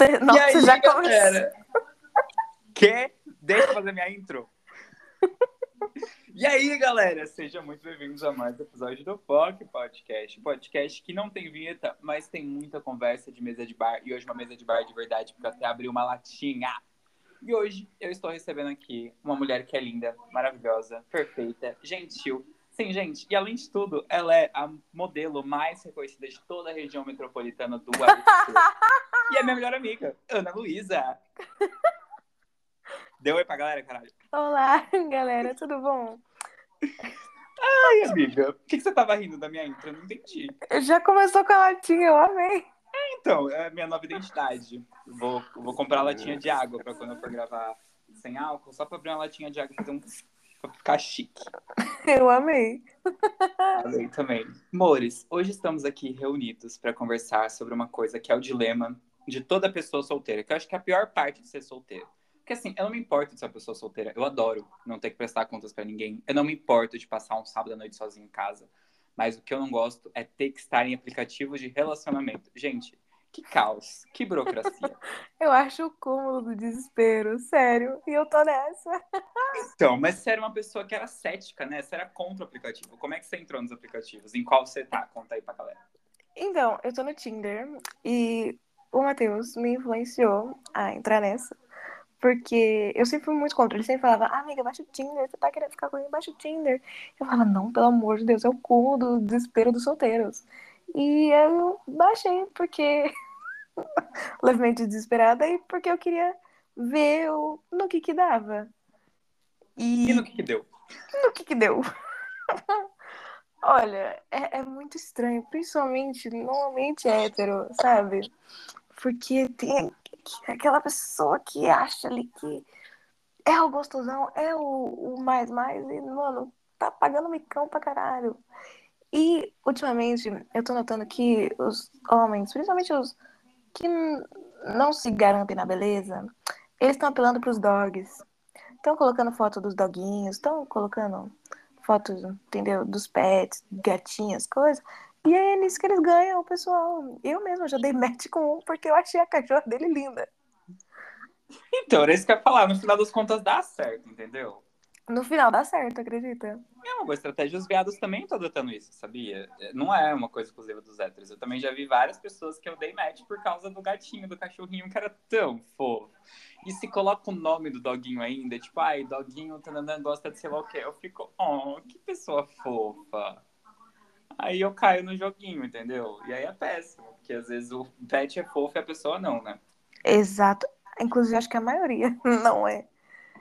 Nossa, e aí, já galera? Quer? Deixa eu fazer minha intro. E aí, galera? Sejam muito bem-vindos a mais um episódio do POC Podcast. Podcast que não tem vinheta, mas tem muita conversa de mesa de bar. E hoje uma mesa de bar de verdade, porque eu até abri uma latinha. E hoje eu estou recebendo aqui uma mulher que é linda, maravilhosa, perfeita, gentil. Sim, gente, e além de tudo, ela é a modelo mais reconhecida de toda a região metropolitana do ABC. e é minha melhor amiga, Ana Luísa. Deu oi pra galera, caralho. Olá, galera, tudo bom? Ai, amiga, por que, que você tava rindo da minha intro? Eu não entendi. Já começou com a latinha, eu amei. Então, é a minha nova identidade. Vou, vou comprar latinha de água pra quando eu for gravar sem álcool, só pra abrir uma latinha de água e fazer um. Pra ficar chique. Eu amei. Amei também. Mores, hoje estamos aqui reunidos para conversar sobre uma coisa que é o dilema de toda pessoa solteira, que eu acho que é a pior parte de ser solteiro. Porque assim, eu não me importo de ser uma pessoa solteira. Eu adoro não ter que prestar contas para ninguém. Eu não me importo de passar um sábado à noite sozinho em casa. Mas o que eu não gosto é ter que estar em aplicativos de relacionamento. Gente, que caos, que burocracia. Eu acho o cúmulo do desespero, sério. E eu tô nessa. Então, mas você era uma pessoa que era cética, né? Você era contra o aplicativo. Como é que você entrou nos aplicativos? Em qual você tá? Conta aí pra galera. Então, eu tô no Tinder e o Matheus me influenciou a entrar nessa. Porque eu sempre fui muito contra. Ele sempre falava, ah, amiga, baixa o Tinder, você tá querendo ficar comigo, baixa o Tinder. Eu falava, não, pelo amor de Deus, é o cúmulo do desespero dos solteiros. E eu baixei porque levemente desesperada e porque eu queria ver o... no que que dava. E no que, que deu? No que que deu? Olha, é, é muito estranho, principalmente, normalmente hétero, sabe? Porque tem aquela pessoa que acha ali que é o gostosão, é o, o mais mais, e, mano, tá pagando micão pra caralho. E, ultimamente, eu tô notando que os homens, principalmente os que não se garantem na beleza, eles estão apelando pros dogs. Estão colocando foto dos doguinhos, estão colocando fotos, entendeu? Dos pets, gatinhas, coisas. E é nisso que eles ganham, pessoal. Eu mesma já dei match com um porque eu achei a cachorra dele linda. Então, era isso que eu ia falar. No final das contas, dá certo, entendeu? No final dá certo, acredita? É uma boa estratégia. Os viados também estão adotando isso, sabia? Não é uma coisa exclusiva dos héteros. Eu também já vi várias pessoas que eu dei match por causa do gatinho, do cachorrinho, que era tão fofo. E se coloca o nome do doguinho ainda, tipo, ai, doguinho tananã, gosta de sei lá o quê. Eu fico, oh, que pessoa fofa. Aí eu caio no joguinho, entendeu? E aí é péssimo, porque às vezes o pet é fofo e a pessoa não, né? Exato. Inclusive, acho que a maioria não é.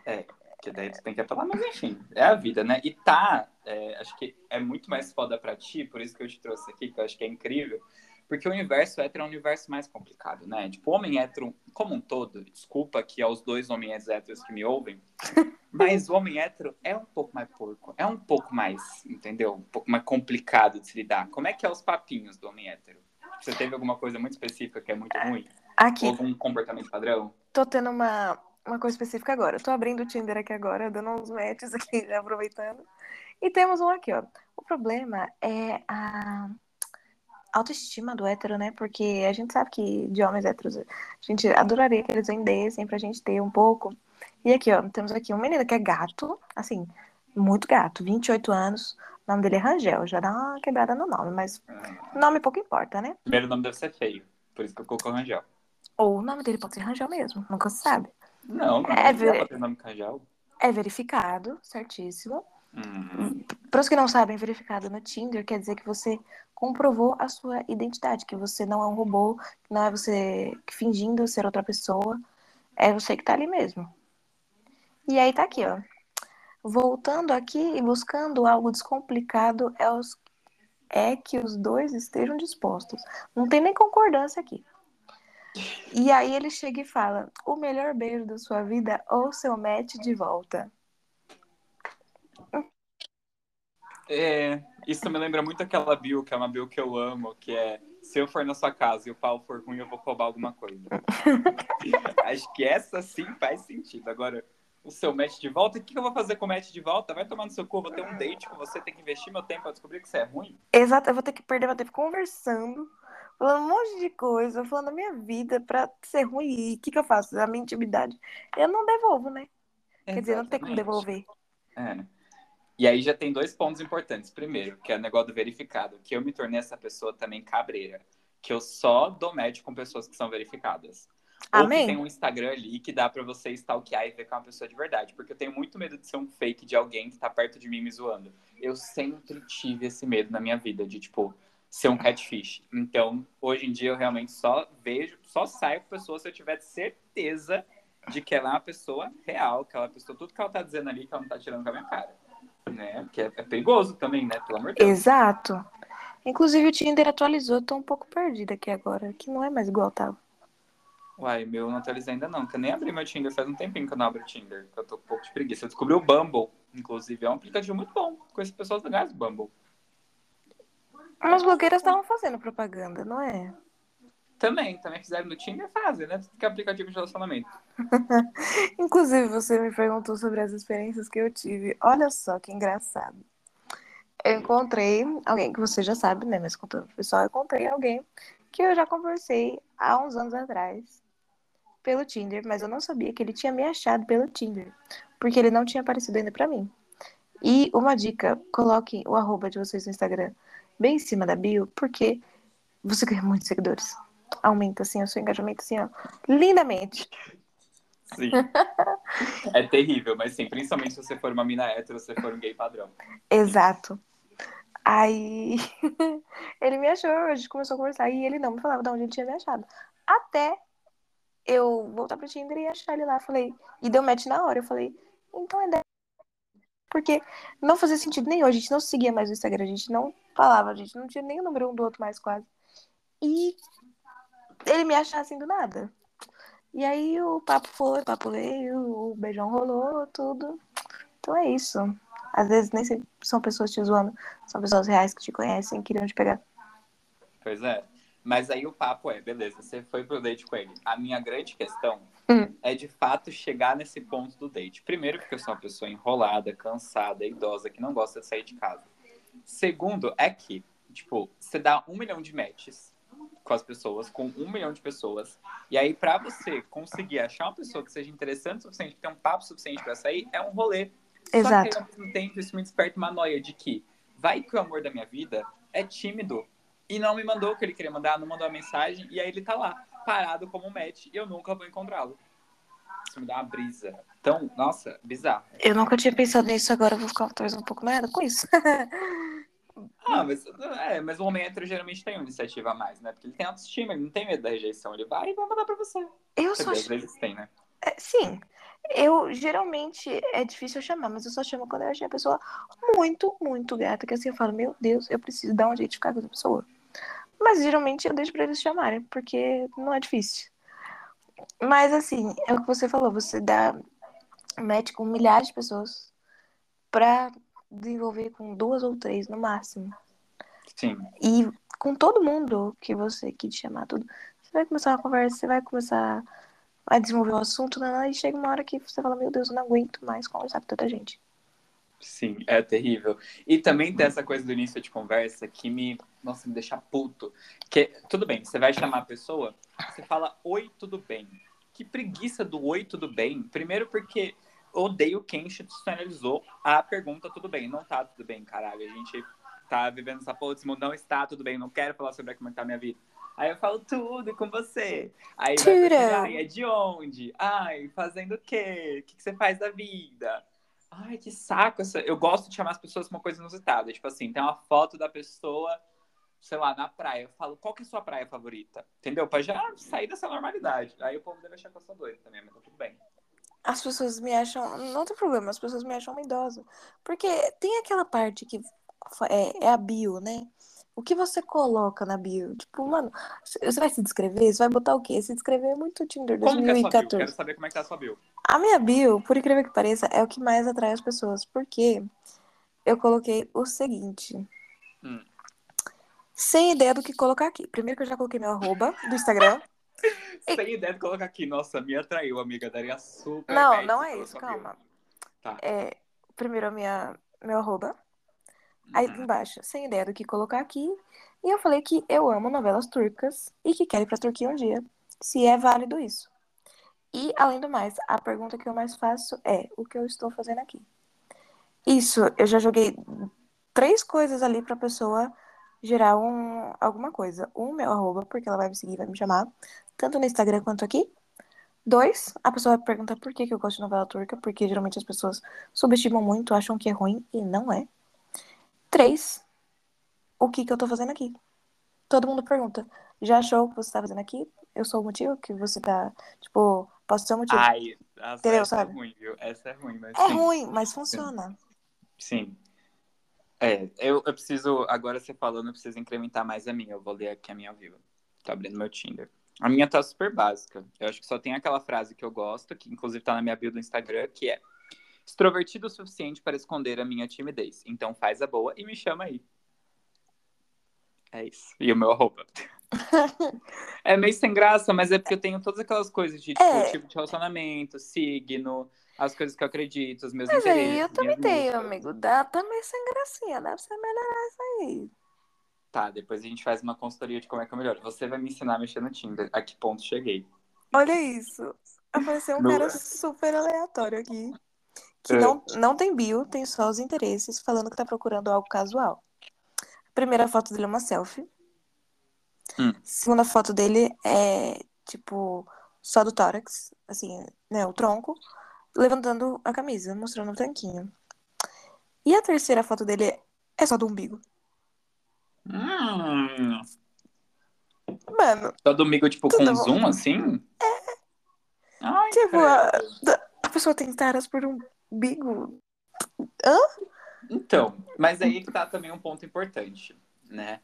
É, que daí tu tem que apelar, mas enfim, é a vida, né? E tá, é, acho que é muito mais foda pra ti, por isso que eu te trouxe aqui, que eu acho que é incrível, porque o universo hétero é um universo mais complicado, né? Tipo, o homem hétero, como um todo, desculpa aqui aos dois homens héteros que me ouvem, mas o homem hétero é um pouco mais porco, é um pouco mais, entendeu? Um pouco mais complicado de se lidar. Como é que é os papinhos do homem hétero? Você teve alguma coisa muito específica que é muito ruim? Aqui. Ou algum comportamento padrão? Tô tendo uma, uma coisa específica agora. Eu tô abrindo o Tinder aqui agora, dando uns matches aqui, aproveitando. E temos um aqui, ó. O problema é a autoestima do hétero, né? Porque a gente sabe que de homens héteros, a gente adoraria que eles vendessem pra gente ter um pouco. E aqui, ó, temos aqui um menino que é gato, assim, muito gato, 28 anos. O nome dele é Rangel, já dá uma quebrada no nome, mas nome pouco importa, né? Primeiro nome deve ser feio, por isso que eu coloco Rangel. Ou o nome dele pode ser Rangel mesmo, nunca se sabe. Não, não É, ver-. É verificado, certíssimo. Hum, Para os que não sabem, verificado no Tinder quer dizer que você comprovou a sua identidade, que você não é um robô, que não é você fingindo ser outra pessoa, é você que tá ali mesmo. E aí tá aqui, ó. Voltando aqui e buscando algo descomplicado é, os- é que os dois estejam dispostos. Não tem nem concordância aqui. E aí ele chega e fala: o melhor beijo da sua vida ou seu match de volta. É, isso me lembra muito aquela bio, que é uma bio que eu amo, que é se eu for na sua casa e o pau for ruim, eu vou roubar alguma coisa. Acho que essa sim faz sentido. Agora, o seu match de volta, o que eu vou fazer com o match de volta? Vai tomar no seu cu, vou ter um date com você, tem que investir meu tempo pra descobrir que você é ruim. Exato, eu vou ter que perder meu tempo conversando falando um monte de coisa, falando da minha vida pra ser ruim. E o que, que eu faço? A minha intimidade. Eu não devolvo, né? Quer dizer, não tem como devolver. É. E aí já tem dois pontos importantes. Primeiro, que é o negócio do verificado, que eu me tornei essa pessoa também cabreira. Que eu só dou match com pessoas que são verificadas. Amém. Ou que tem um Instagram ali que dá pra você stalkear e ver que é uma pessoa de verdade. Porque eu tenho muito medo de ser um fake de alguém que tá perto de mim me zoando. Eu sempre tive esse medo na minha vida, de, tipo, ser um catfish. Então, hoje em dia, eu realmente só vejo, só saio com pessoas se eu tiver certeza de que ela é uma pessoa real, que ela é pessoa, tudo que ela tá dizendo ali, que ela não tá tirando com a minha cara. Né? Porque é, é perigoso também, né? Pelo amor de Deus. Exato. Inclusive o Tinder atualizou, eu tô um pouco perdida aqui agora, que não é mais igual tava. Uai, meu não atualizei ainda não, que eu nem abri meu Tinder, faz um tempinho que eu não abro o Tinder, que eu tô com um pouco de preguiça. Eu descobri o Bumble, inclusive, é um aplicativo muito bom, conheço pessoas legais do Bumble. As blogueiras estavam fazendo propaganda, não é? Também, também fizeram no Tinder, fazem, né? Que é aplicativo de relacionamento. Inclusive, você me perguntou sobre as experiências que eu tive. Olha só que engraçado. Eu encontrei alguém que você já sabe, né? Mas contando pro pessoal, eu encontrei alguém que eu já conversei há uns anos atrás pelo Tinder, mas eu não sabia que ele tinha me achado pelo Tinder, porque ele não tinha aparecido ainda pra mim. E uma dica, coloquem o arroba de vocês no Instagram bem em cima da bio, porque você ganha muitos seguidores. Aumenta, assim, o seu engajamento, assim, ó, lindamente. Sim. é terrível, mas sim, principalmente se você for uma mina hétero, se você for um gay padrão. Exato. Aí ele me achou, a gente começou a conversar e ele não me falava de onde ele tinha me achado. Até eu voltar pro Tinder e achar ele lá. Falei, e deu match na hora. Eu falei, então é dela. Porque não fazia sentido nenhum. A gente não seguia mais o Instagram, a gente não falava, gente não tinha nem o número um do outro mais quase. E ele me achar assim do nada. E aí o papo foi, o papo veio, o beijão rolou, tudo. Então é isso. Às vezes nem são pessoas te zoando, são pessoas reais que te conhecem queriam te pegar. Pois é. Mas aí o papo é, beleza, você foi pro date com ele. A minha grande questão Hum. é de fato chegar nesse ponto do date. Primeiro, porque eu sou uma pessoa enrolada, cansada, idosa, que não gosta de sair de casa. Segundo, é que, tipo, você dá um milhão de matches com as pessoas, com um milhão de pessoas. E aí, pra você conseguir achar uma pessoa que seja interessante o suficiente, que tenha um papo suficiente pra sair, é um rolê. Só que Exato. ao mesmo tempo, isso me desperta uma noia de que vai que o amor da minha vida é tímido e não me mandou o que ele queria mandar, não mandou a mensagem, e aí ele tá lá, parado como um match, e eu nunca vou encontrá-lo. Isso me dá uma brisa. Então, nossa, bizarro. Eu nunca tinha pensado nisso, agora eu vou ficar talvez um pouco noiada com isso. Ah, mas, é, mas o homem hétero geralmente tem uma iniciativa a mais, né? Porque ele tem autoestima, ele não tem medo da rejeição. Ele vai e vai mandar pra você. Eu Quer só. às vezes tem, né? É, sim, eu geralmente é difícil eu chamar, mas eu só chamo quando eu achei a pessoa muito, muito gata. Que assim eu falo, meu Deus, eu preciso dar um jeito de ficar com essa pessoa. Mas geralmente eu deixo pra eles chamarem, porque não é difícil. Mas assim, é o que você falou, você dá match com milhares de pessoas pra desenvolver com duas ou três no máximo. Sim. E com todo mundo que você que te chamar tudo, você vai começar uma conversa, você vai começar a desenvolver o assunto, né? e chega uma hora que você fala, meu Deus, eu não aguento mais conversar com tanta gente. Sim, é terrível. E também tem essa coisa do início de conversa que me, nossa, me deixa puto. Que, tudo bem, você vai chamar a pessoa, você fala, oi, tudo bem. Que preguiça do oi, tudo bem. Primeiro porque odeio quem institucionalizou a pergunta tudo bem. Não tá tudo bem, caralho. A gente tá vivendo essa porra mundo, não está tudo bem, não quero falar sobre como é tá a minha vida. Aí eu falo tudo com você. Aí vai Tira. é de onde? Ai, fazendo o quê? O que, que você faz da vida? Ai, que saco. Essa... Eu gosto de chamar as pessoas com uma coisa inusitada. Tipo assim, tem uma foto da pessoa, sei lá, na praia. Eu falo, qual que é a sua praia favorita? Entendeu? Pra já sair dessa normalidade. Aí o povo deve achar que eu sou doido também, mas tá tudo bem. As pessoas me acham. Não tem problema, as pessoas me acham uma idosa. Porque tem aquela parte que é, é a bio, né? O que você coloca na bio? Tipo, mano, você vai se descrever? Você vai botar o quê? Se descrever é muito Tinder Como que é? 2014. Quero saber como é que tá a sua bio. A minha bio, por incrível que pareça, é o que mais atrai as pessoas. Porque eu coloquei o seguinte. Hum. Sem ideia do que colocar aqui. Primeiro que eu já coloquei meu arroba do Instagram. Sem ideia de colocar aqui. Nossa, me atraiu, amiga. Daria super Não, match não é isso, calma. Tá. É, primeiro a minha, meu arroba. Aí Uhum. embaixo, sem ideia do que colocar aqui. E eu falei que eu amo novelas turcas e que quero ir pra Turquia um dia. Se é válido isso. E, além do mais, a pergunta que eu mais faço é: o que eu estou fazendo aqui? Isso, eu já joguei três coisas ali pra pessoa gerar um, alguma coisa. Um, meu arroba, porque ela vai me seguir, vai me chamar, tanto no Instagram quanto aqui. Dois, a pessoa vai perguntar por que, que eu gosto de novela turca, porque geralmente as pessoas subestimam muito, acham que é ruim e não é. Três, o que, que eu tô fazendo aqui? Todo mundo pergunta, já achou o que você tá fazendo aqui? Eu sou o motivo que você tá. Tipo, posso ser o motivo. Ai, essa, Entendeu, essa sabe? é ruim, viu? Essa é ruim, mas é sim. ruim, mas funciona. Sim. É, eu, eu preciso, agora você falando, eu preciso incrementar mais a minha. Eu vou ler aqui a minha ao vivo. Tô abrindo meu Tinder. A minha tá super básica. Eu acho que só tem aquela frase que eu gosto, que inclusive tá na minha bio do Instagram, que é extrovertido o suficiente para esconder a minha timidez. Então faz a boa e me chama aí. É isso. E o meu arroba. é meio sem graça, mas é porque eu tenho todas aquelas coisas de tipo, É. tipo de relacionamento, signo, as coisas que eu acredito, os meus Mas interesses. aí eu também tenho, amigo. Dá também sem gracinha, dá pra você melhorar isso aí. Tá, depois a gente faz uma consultoria de como é que eu melhoro. Você vai me ensinar a mexer no Tinder. A que ponto cheguei? Olha isso. Apareceu um Não cara é? super aleatório aqui. Que É. não, não tem bio, tem só os interesses, falando que tá procurando algo casual. Primeira foto dele é uma selfie. Hum. Segunda foto dele é, tipo, só do tórax, assim, né, o tronco, levantando a camisa, mostrando o tanquinho. E a terceira foto dele é só do umbigo. Hum, Mano, só domingo, tipo, com bom. zoom, assim? Ai, tipo, a, a pessoa tem taras por um umbigo. Então, mas aí que tá também um ponto importante, né?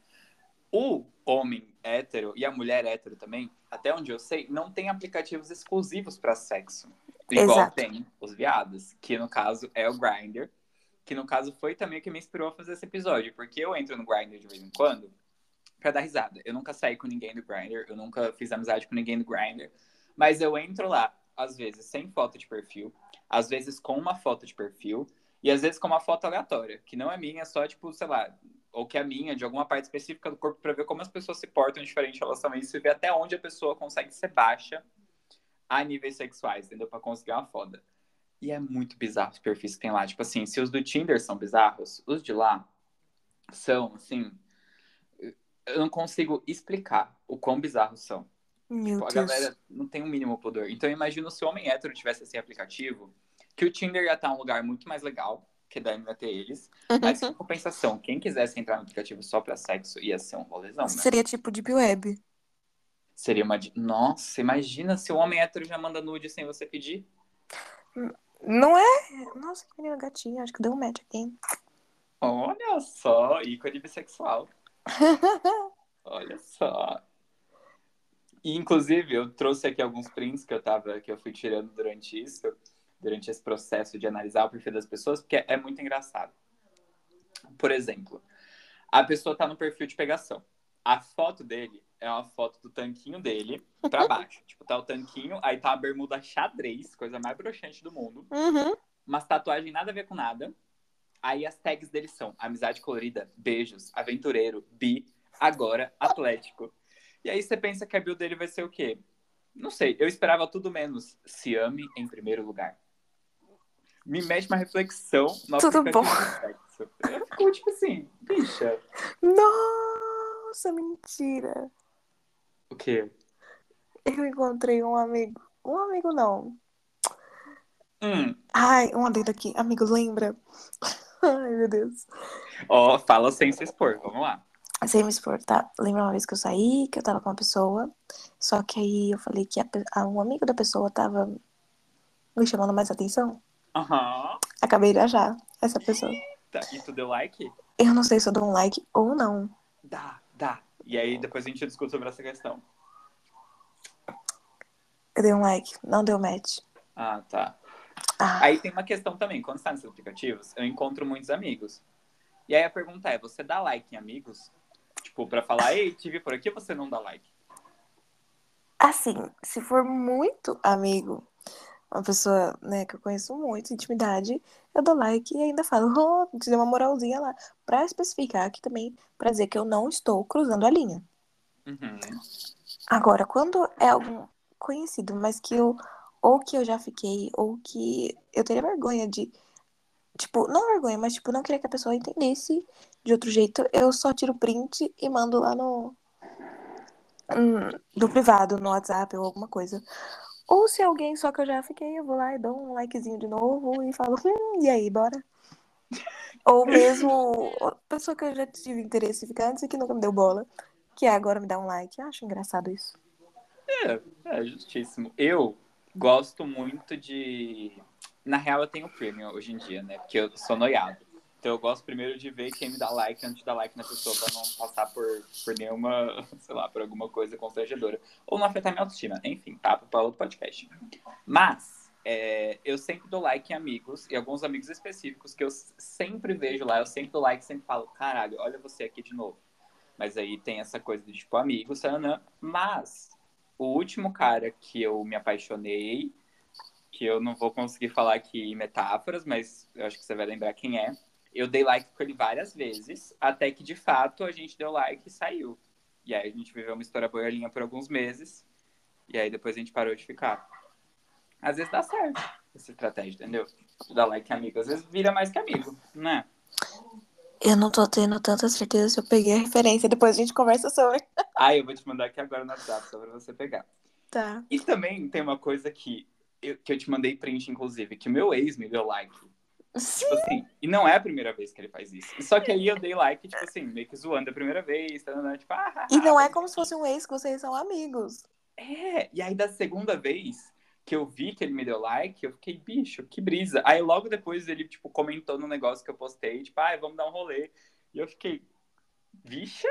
O homem hétero e a mulher hétero também, até onde eu sei, não tem aplicativos exclusivos para sexo. Igual Exato. tem os viados, que no caso é o Grindr, que no caso foi também o que me inspirou a fazer esse episódio, porque eu entro no Grindr de vez em quando pra dar risada. Eu nunca saí com ninguém do Grindr, eu nunca fiz amizade com ninguém do Grindr, mas eu entro lá, às vezes sem foto de perfil, às vezes com uma foto de perfil, e às vezes com uma foto aleatória, que não é minha, só tipo, sei lá, ou que é minha, de alguma parte específica do corpo, pra ver como as pessoas se portam diferente em relação a isso e ver até onde a pessoa consegue ser baixa a níveis sexuais, entendeu? Pra conseguir uma foda. E é muito bizarro os perfis que tem lá. Tipo assim, se os do Tinder são bizarros, os de lá são, assim. Eu não consigo explicar o quão bizarros são. Meu Tipo, a Deus. galera não tem o mínimo pudor. Então, imagina se o homem hétero tivesse esse aplicativo, que o Tinder ia estar um lugar muito mais legal, que daí não ia ter eles. Mas, em compensação, quem quisesse entrar no aplicativo só pra sexo ia ser um rolezão, né? Seria tipo Deep Web. Seria uma. Nossa, imagina se o homem hétero já manda nude sem você pedir. Não é? Nossa, que menina gatinha. Acho que deu um match aqui. Olha só, ícone bissexual. Olha só. E, inclusive, eu trouxe aqui alguns prints que eu tava, que eu fui tirando durante isso, durante esse processo de analisar o perfil das pessoas, porque é muito engraçado. Por exemplo, a pessoa tá no perfil de pegação. A foto dele é uma foto do tanquinho dele pra baixo. tipo, tá o tanquinho, aí tá a bermuda xadrez, coisa mais broxante do mundo. Uhum. Umas tatuagens nada a ver com nada. Aí as tags dele são amizade colorida, beijos, aventureiro, bi, agora atlético. E aí você pensa que a bio dele vai ser o quê? Não sei, eu esperava tudo menos. Se ame em primeiro lugar. Me mete uma reflexão Tudo bom. Eu fico tipo assim, bicha, Nossa, mentira. O quê? Eu encontrei um amigo. Um amigo não. Hum, Ai, um adendo aqui. Amigo, lembra? Ai, meu Deus. ó, fala sem se expor, vamos lá. Sem me expor, tá? Lembra uma vez que eu saí, que eu tava com uma pessoa. Só que aí eu falei que a, um amigo da pessoa tava me chamando mais atenção. Aham. Acabei de achar essa pessoa. Tá, E tu deu like? Eu não sei se eu dou um like ou não. Dá, dá. E aí depois a gente discute sobre essa questão. Eu dei um like, não deu match. Ah, tá. Ah, Aí tem uma questão também, quando você tá nesses aplicativos, eu encontro muitos amigos. E aí a pergunta é, você dá like em amigos? Tipo, pra falar, ei, te vi por aqui, você não dá like? assim, se for muito amigo, uma pessoa, né, que eu conheço muito, intimidade, eu dou like e ainda falo, oh, te dei uma moralzinha lá. Pra especificar aqui também, pra dizer que eu não estou cruzando a linha. Uhum. Agora, quando é algum conhecido, mas que eu, ou que eu já fiquei, ou que eu teria vergonha de, tipo, não vergonha, mas tipo, não queria que a pessoa entendesse de outro jeito, eu só tiro print e mando lá no, hum, do privado, no WhatsApp ou alguma coisa. Ou se alguém só que eu já fiquei, eu vou lá e dou um likezinho de novo e falo, hum, e aí, bora? Ou mesmo pessoa que eu já tive interesse em ficar antes e que nunca me deu bola, que agora me dá um like. Eu acho engraçado isso. É, é justíssimo. Eu gosto muito de. Na real, eu tenho premium hoje em dia, né? Porque eu sou noiado. Então eu gosto primeiro de ver quem me dá like antes de dar like na pessoa pra não passar por, por nenhuma, sei lá, por alguma coisa constrangedora. Ou não afetar minha autoestima. Enfim, papo para outro podcast. Mas é, eu sempre dou like em amigos, e alguns amigos específicos que eu sempre vejo lá, eu sempre dou like sempre falo, caralho, olha você aqui de novo. Mas aí tem essa coisa de tipo amigos, mas o último cara que eu me apaixonei, que eu não vou conseguir falar aqui metáforas, mas eu acho que você vai lembrar quem é eu dei like com ele várias vezes, até que de fato a gente deu like e saiu. E aí a gente viveu uma história boiolinha por alguns meses, e aí depois a gente parou de ficar. Às vezes dá certo essa estratégia, entendeu? Dar like amigo, às vezes vira mais que amigo, né? Eu não tô tendo tanta certeza se eu peguei a referência, depois a gente conversa sobre. Ah, eu vou te mandar aqui agora no WhatsApp, só pra você pegar. Tá. E também tem uma coisa que eu, que eu te mandei print, inclusive, que o meu ex me deu like. Sim. Tipo assim, e não é a primeira vez que ele faz isso. Só que aí eu dei like, tipo assim, meio que zoando a primeira vez, tá, né? tipo, ah, E não é como se fosse um ex que vocês são amigos. É, e aí da segunda vez que eu vi que ele me deu like, eu fiquei, bicho, que brisa. Aí logo depois ele, tipo, comentou no negócio que eu postei, tipo, ah, vamos dar um rolê. E eu fiquei, bicha?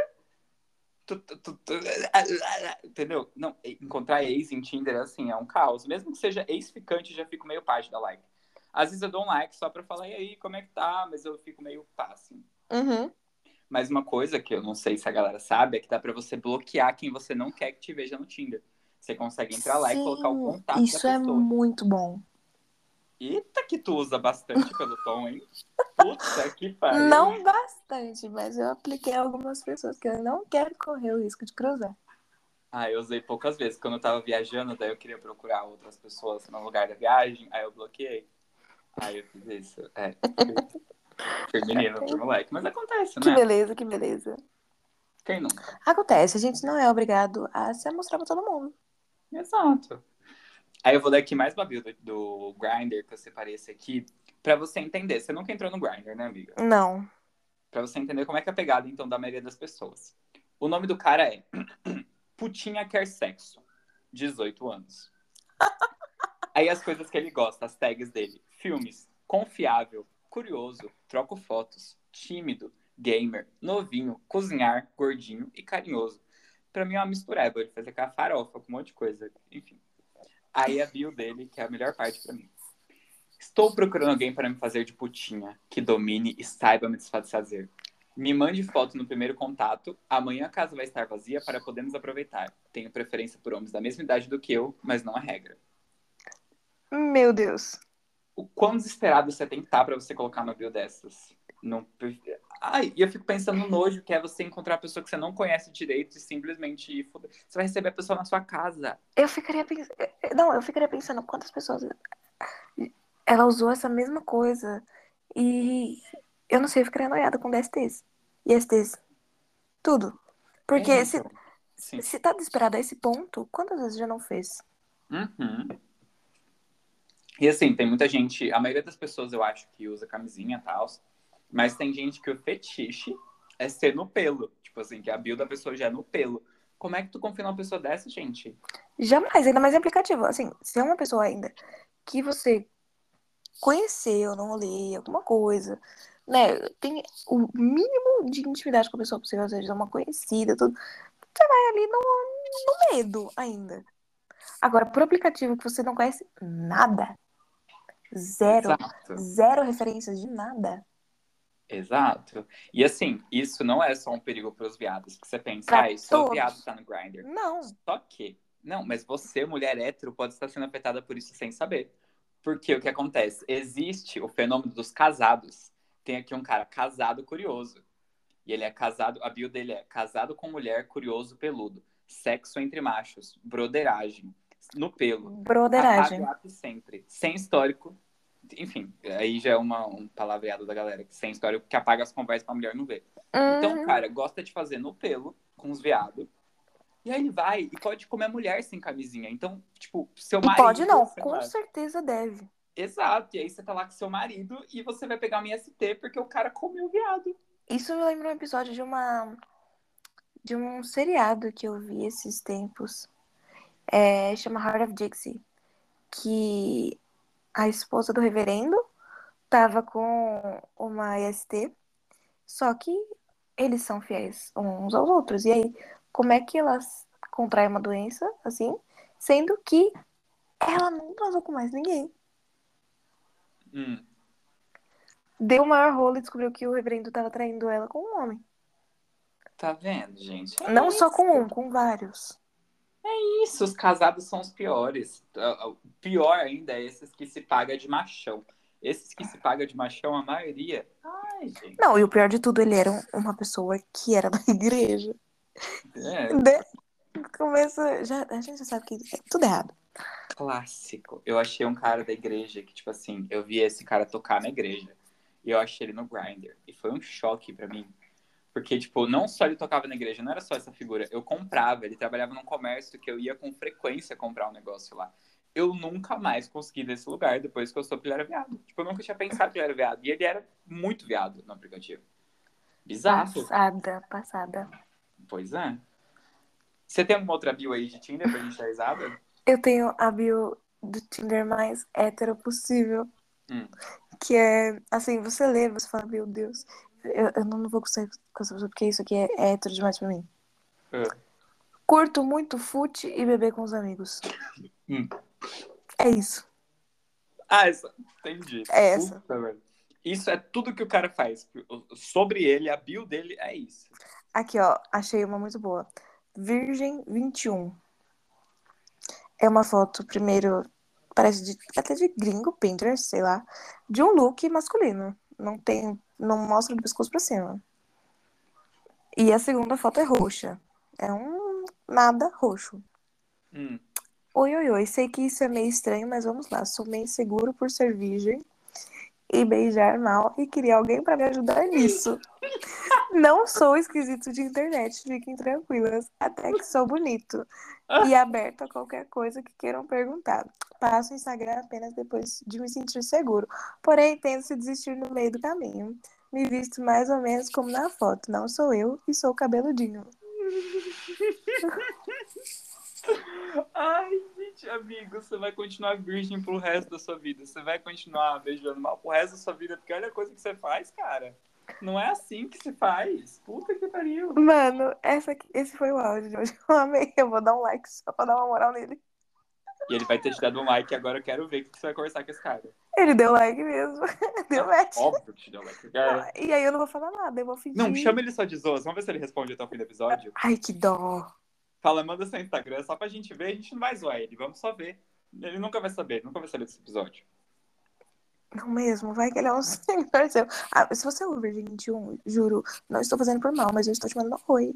Tu, tu, tu, Entendeu? Não, encontrar ex em Tinder, assim, é um caos. Mesmo que seja ex-ficante, já fico meio da like. Às vezes eu dou um like só pra falar, e aí, como é que tá? Mas eu fico meio pá, assim. Uhum. Mas uma coisa que eu não sei se a galera sabe é que dá pra você bloquear quem você não quer que te veja no Tinder. Você consegue entrar lá Sim, e colocar o contato Isso da é pessoa. muito bom. Eita, que tu usa bastante pelo tom, hein? Puta que pariu. Não bastante, mas eu apliquei algumas pessoas que eu não quero correr o risco de cruzar. Ah, eu usei poucas vezes. Quando eu tava viajando, daí eu queria procurar outras pessoas no lugar da viagem, aí eu bloqueei. Aí eu fiz isso. É. Fui menino, fui moleque. Mas acontece, Que né? beleza, que beleza. Quem nunca? Acontece, a gente não é obrigado a se mostrar pra todo mundo. Exato. Aí eu vou ler aqui mais babio do, do Grindr, que eu separei esse aqui, pra você entender. Você nunca entrou no Grindr, né, amiga? Não. Pra você entender como é que é a pegada, então, da maioria das pessoas. O nome do cara é Putinha Quer Sexo, 18 anos. Aí as coisas que ele gosta, as tags dele. Filmes, confiável, curioso, troco fotos, tímido, gamer, novinho, cozinhar, gordinho e carinhoso. Pra mim é uma mistureba, ele faz aquela farofa com um monte de coisa, enfim. Aí a bio dele, que é a melhor parte pra mim. Estou procurando alguém para me fazer de putinha, que domine e saiba me desfazer. Me mande foto no primeiro contato. Amanhã a casa vai estar vazia para podermos aproveitar. Tenho preferência por homens da mesma idade do que eu, mas não a regra. Meu Deus. O quão desesperado você tem que estar para você colocar uma bio dessas? Não... Ai, e eu fico pensando no nojo que é você encontrar a pessoa que você não conhece direito e simplesmente ir. Você vai receber a pessoa na sua casa. Eu ficaria pensando. Não, eu ficaria pensando quantas pessoas. Ela usou essa mesma coisa. E eu não sei, eu ficaria noiada com DSTs. E STs. Tudo. Porque É, se. Sim. se tá desesperado a esse ponto, quantas vezes já não fez? Uhum. E assim, tem muita gente, a maioria das pessoas eu acho que usa camisinha e tal, mas tem gente que o fetiche é ser no pelo. Tipo assim, que a bio da pessoa já é no pelo. Como é que tu confia numa pessoa dessa, gente? Jamais, ainda mais em aplicativo. Assim, se é uma pessoa ainda que você conheceu, não rolê, alguma coisa, né? Tem o mínimo de intimidade com a pessoa possível, ou seja, uma conhecida, tudo. Você vai ali no, no medo ainda. Agora, por aplicativo que você não conhece nada, zero, Exato. zero referências de nada. Exato. E assim, isso não é só um perigo para os viados, que você pensa, Pra ah, só todos. viado tá no grinder. Não. Só que, não, mas você, mulher hétero, pode estar sendo afetada por isso sem saber. Porque o que acontece? Existe o fenômeno dos casados. Tem aqui um cara casado curioso. E ele é casado, a bio dele é casado com mulher curioso peludo. Sexo entre machos, broderagem, no pelo. Broderagem. Sempre. Sem histórico. Enfim, aí já é uma, um palavreado da galera. Sem histórico que apaga as conversas pra mulher não ver. Então, Hum, cara, gosta de fazer no pelo, com os veados. E aí ele vai e pode comer mulher sem camisinha. Então, tipo, seu e marido. pode não, com certeza deve. Exato. E aí você tá lá com seu marido e você vai pegar uma IST porque o cara comeu viado. Isso me lembra um episódio de uma de um seriado que eu vi esses tempos. É, chama Heart of Dixie, que a esposa do reverendo tava com uma IST, só que eles são fiéis uns aos outros. E aí, como é que elas contraem uma doença assim, sendo que ela não transou com mais ninguém? Hum. Deu o maior rolo e descobriu que o reverendo tava traindo ela com um homem. Tá vendo, gente? É Não só isso. com um, com vários. Isso, os casados são os piores. O pior ainda é esses que se paga de machão. Esses que se paga de machão, a maioria. Ai, gente. Não, e o pior de tudo, ele era um- uma pessoa que era da igreja. É De... Começa. Já, a gente já sabe que é tudo errado. clássico. Eu achei um cara da igreja que, tipo assim, eu vi esse cara tocar na igreja. E eu achei ele no Grindr. E foi um choque pra mim. Porque, tipo, não só ele tocava na igreja, não era só essa figura. Eu comprava, ele trabalhava num comércio que eu ia com frequência comprar um negócio lá. Eu nunca mais consegui desse lugar depois que eu soube que ele era viado. Tipo, eu nunca tinha pensado que ele era viado. E ele era muito viado no aplicativo. Bizarro. Passada, passada. Pois é. Você tem alguma outra bio aí de Tinder pra gente dar risada? Eu tenho a bio do Tinder mais hétero possível. Hum. Que é, assim, você lê, você fala, meu Deus, eu, eu não vou gostar com essa pessoa, porque isso aqui é, é hétero demais pra mim. É. Curto muito fute e beber com os amigos. Hum. É isso. Ah, essa. Entendi. É essa. Puta. Isso é tudo que o cara faz. Sobre ele, a bio dele é isso. Aqui, ó, achei uma muito boa. Virgem 21. É uma foto, primeiro, parece de, até de gringo, Pinterest, sei lá, de um look masculino. Não tem, não mostra do pescoço pra cima. E a segunda foto é roxa. É um nada roxo. Hum. Oi, oi, oi. Sei que isso é meio estranho, mas vamos lá. Sou meio seguro por ser virgem e beijar mal e queria alguém pra me ajudar nisso. Não sou esquisito de internet, fiquem tranquilas. Até que sou bonito e aberto a qualquer coisa que queiram perguntar. Passo o Instagram apenas depois de me sentir seguro. Porém, em desistir no meio do caminho. Me visto mais ou menos como na foto. Não sou eu e sou cabeludinho. Ai, gente, amigo, você vai continuar virgem pro resto da sua vida. Você vai continuar beijando mal pro resto da sua vida, porque olha a coisa que você faz, cara. Não é assim que se faz. Puta que pariu. Mano, essa esse foi o áudio de hoje. Eu amei. Eu vou dar um like só pra dar uma moral nele. E ele vai ter te dado um like, agora eu quero ver o que você vai conversar com esse cara. Ele deu like mesmo. Deu match. Óbvio que te deu like. Cara. E aí eu não vou falar nada, eu vou fingir. Não, chama ele só de zoas. Vamos ver se ele responde até o fim do episódio. Ai, que dó. Fala, manda seu Instagram só pra gente ver. A gente não vai zoar ele. Vamos só ver. Ele nunca vai saber, nunca vai saber desse episódio. Não mesmo, vai que ele é um senhor seu. Ah, se você é o Virgem 21, juro, não estou fazendo por mal, mas eu estou te mandando um oi.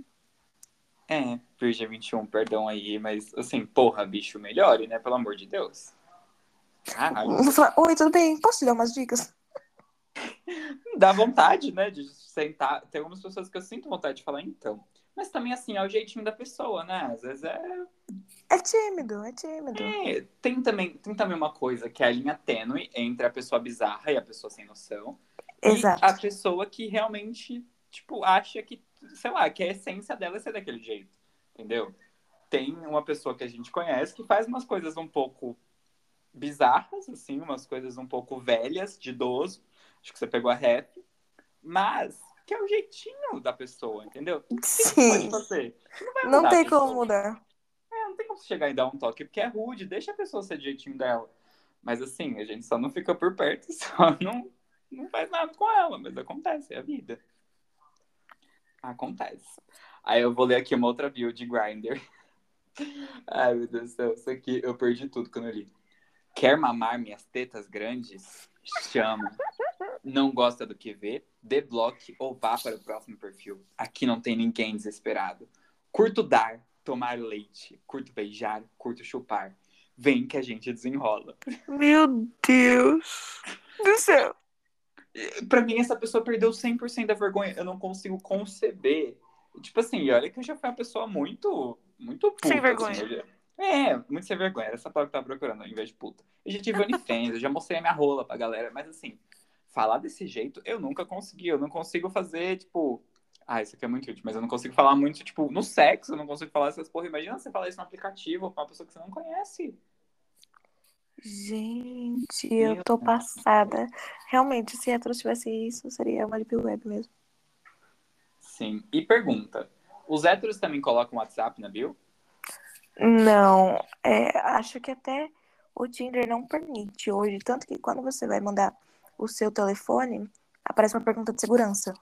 É, Virgem 21, perdão aí, mas assim, porra, bicho, melhore, né? Pelo amor de Deus. Caralho. Vou falar, oi, tudo bem? Posso te dar umas dicas? Dá vontade, né? De sentar. Tem algumas pessoas que eu sinto vontade de falar, então. Mas também, assim, é o jeitinho da pessoa, né? Às vezes é. É tímido, é tímido. é, tem, também, tem também uma coisa que é a linha tênue entre a pessoa bizarra e a pessoa sem noção. Exato. E a pessoa que realmente, tipo, acha que, sei lá, que a essência dela é ser daquele jeito. Entendeu? Tem uma pessoa que a gente conhece que faz umas coisas um pouco bizarras, assim, umas coisas um pouco velhas, de idoso. Acho que você pegou a rap. Mas que é o jeitinho da pessoa, entendeu? Você Sim. fazer? Não, Não tem como mudar. É, não tem como você chegar e dar um toque, porque é rude, deixa a pessoa ser do jeitinho dela. Mas assim, a gente só não fica por perto, só não, não faz nada com ela, mas acontece, é a vida. Acontece. Aí eu vou ler aqui uma outra bio de Grindr. Ai, meu Deus do céu, isso aqui eu perdi tudo quando eu li. Quer mamar minhas tetas grandes? Chama. Não gosta do que vê? Debloque ou vá para o próximo perfil. Aqui não tem ninguém desesperado. Curto dar, tomar leite. Curto beijar, curto chupar. Vem que a gente desenrola. Meu Deus do céu. Pra mim, essa pessoa perdeu 100% da vergonha. Eu não consigo conceber. Tipo assim, olha que eu já fui uma pessoa muito, muito puta. Sem vergonha. assim, já- É, muito sem vergonha. Era essa palavra que eu tava procurando, ao invés de puta. Eu já tive OnlyFans, eu já mostrei a minha rola pra galera. Mas assim, falar desse jeito, eu nunca consegui. Eu não consigo fazer, tipo... Ah, isso aqui é muito útil, mas eu não consigo falar muito, tipo, no sexo, eu não consigo falar essas porra. Imagina você falar isso no aplicativo com uma pessoa que você não conhece. Gente, eu tô Deus. passada. Realmente, se hétero tivesse isso, seria uma deep web mesmo. Sim. E pergunta: os héteros também colocam WhatsApp na bio? Não, é, acho que até o Tinder não permite hoje. Tanto que quando você vai mandar o seu telefone, aparece uma pergunta de segurança.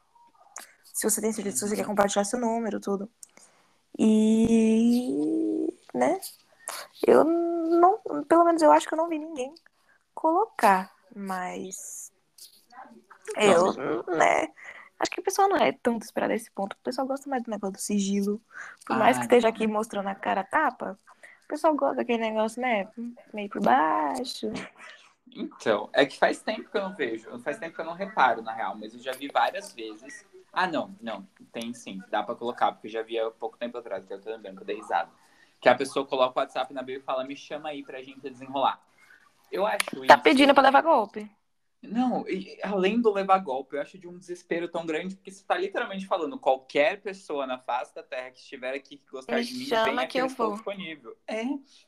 Se você tem certeza, se você quer compartilhar seu número, tudo. E, né? Eu não, pelo menos eu acho que eu não vi ninguém colocar, mas eu, né? Acho que o pessoal não é tão desesperado a esse ponto. O pessoal gosta mais do negócio do sigilo. Por mais Ah, que esteja aqui mostrando a cara tapa, o pessoal gosta daquele negócio, né? Meio por baixo. Então, é que faz tempo que eu não vejo, faz tempo que eu não reparo, na real, mas eu já vi várias vezes. Ah, não, não, tem sim, dá pra colocar, porque eu já vi há pouco tempo atrás, que eu tô lembrando que eu dei risada. Que a pessoa coloca o WhatsApp na bio e fala, me chama aí pra gente desenrolar. Eu acho Tá isso- pedindo pra levar golpe. Não, além do levar golpe, eu acho de um desespero tão grande, porque você tá literalmente falando, qualquer pessoa na face da Terra que estiver aqui que gostar Me de mim, chama que eu estou vou. disponível. É,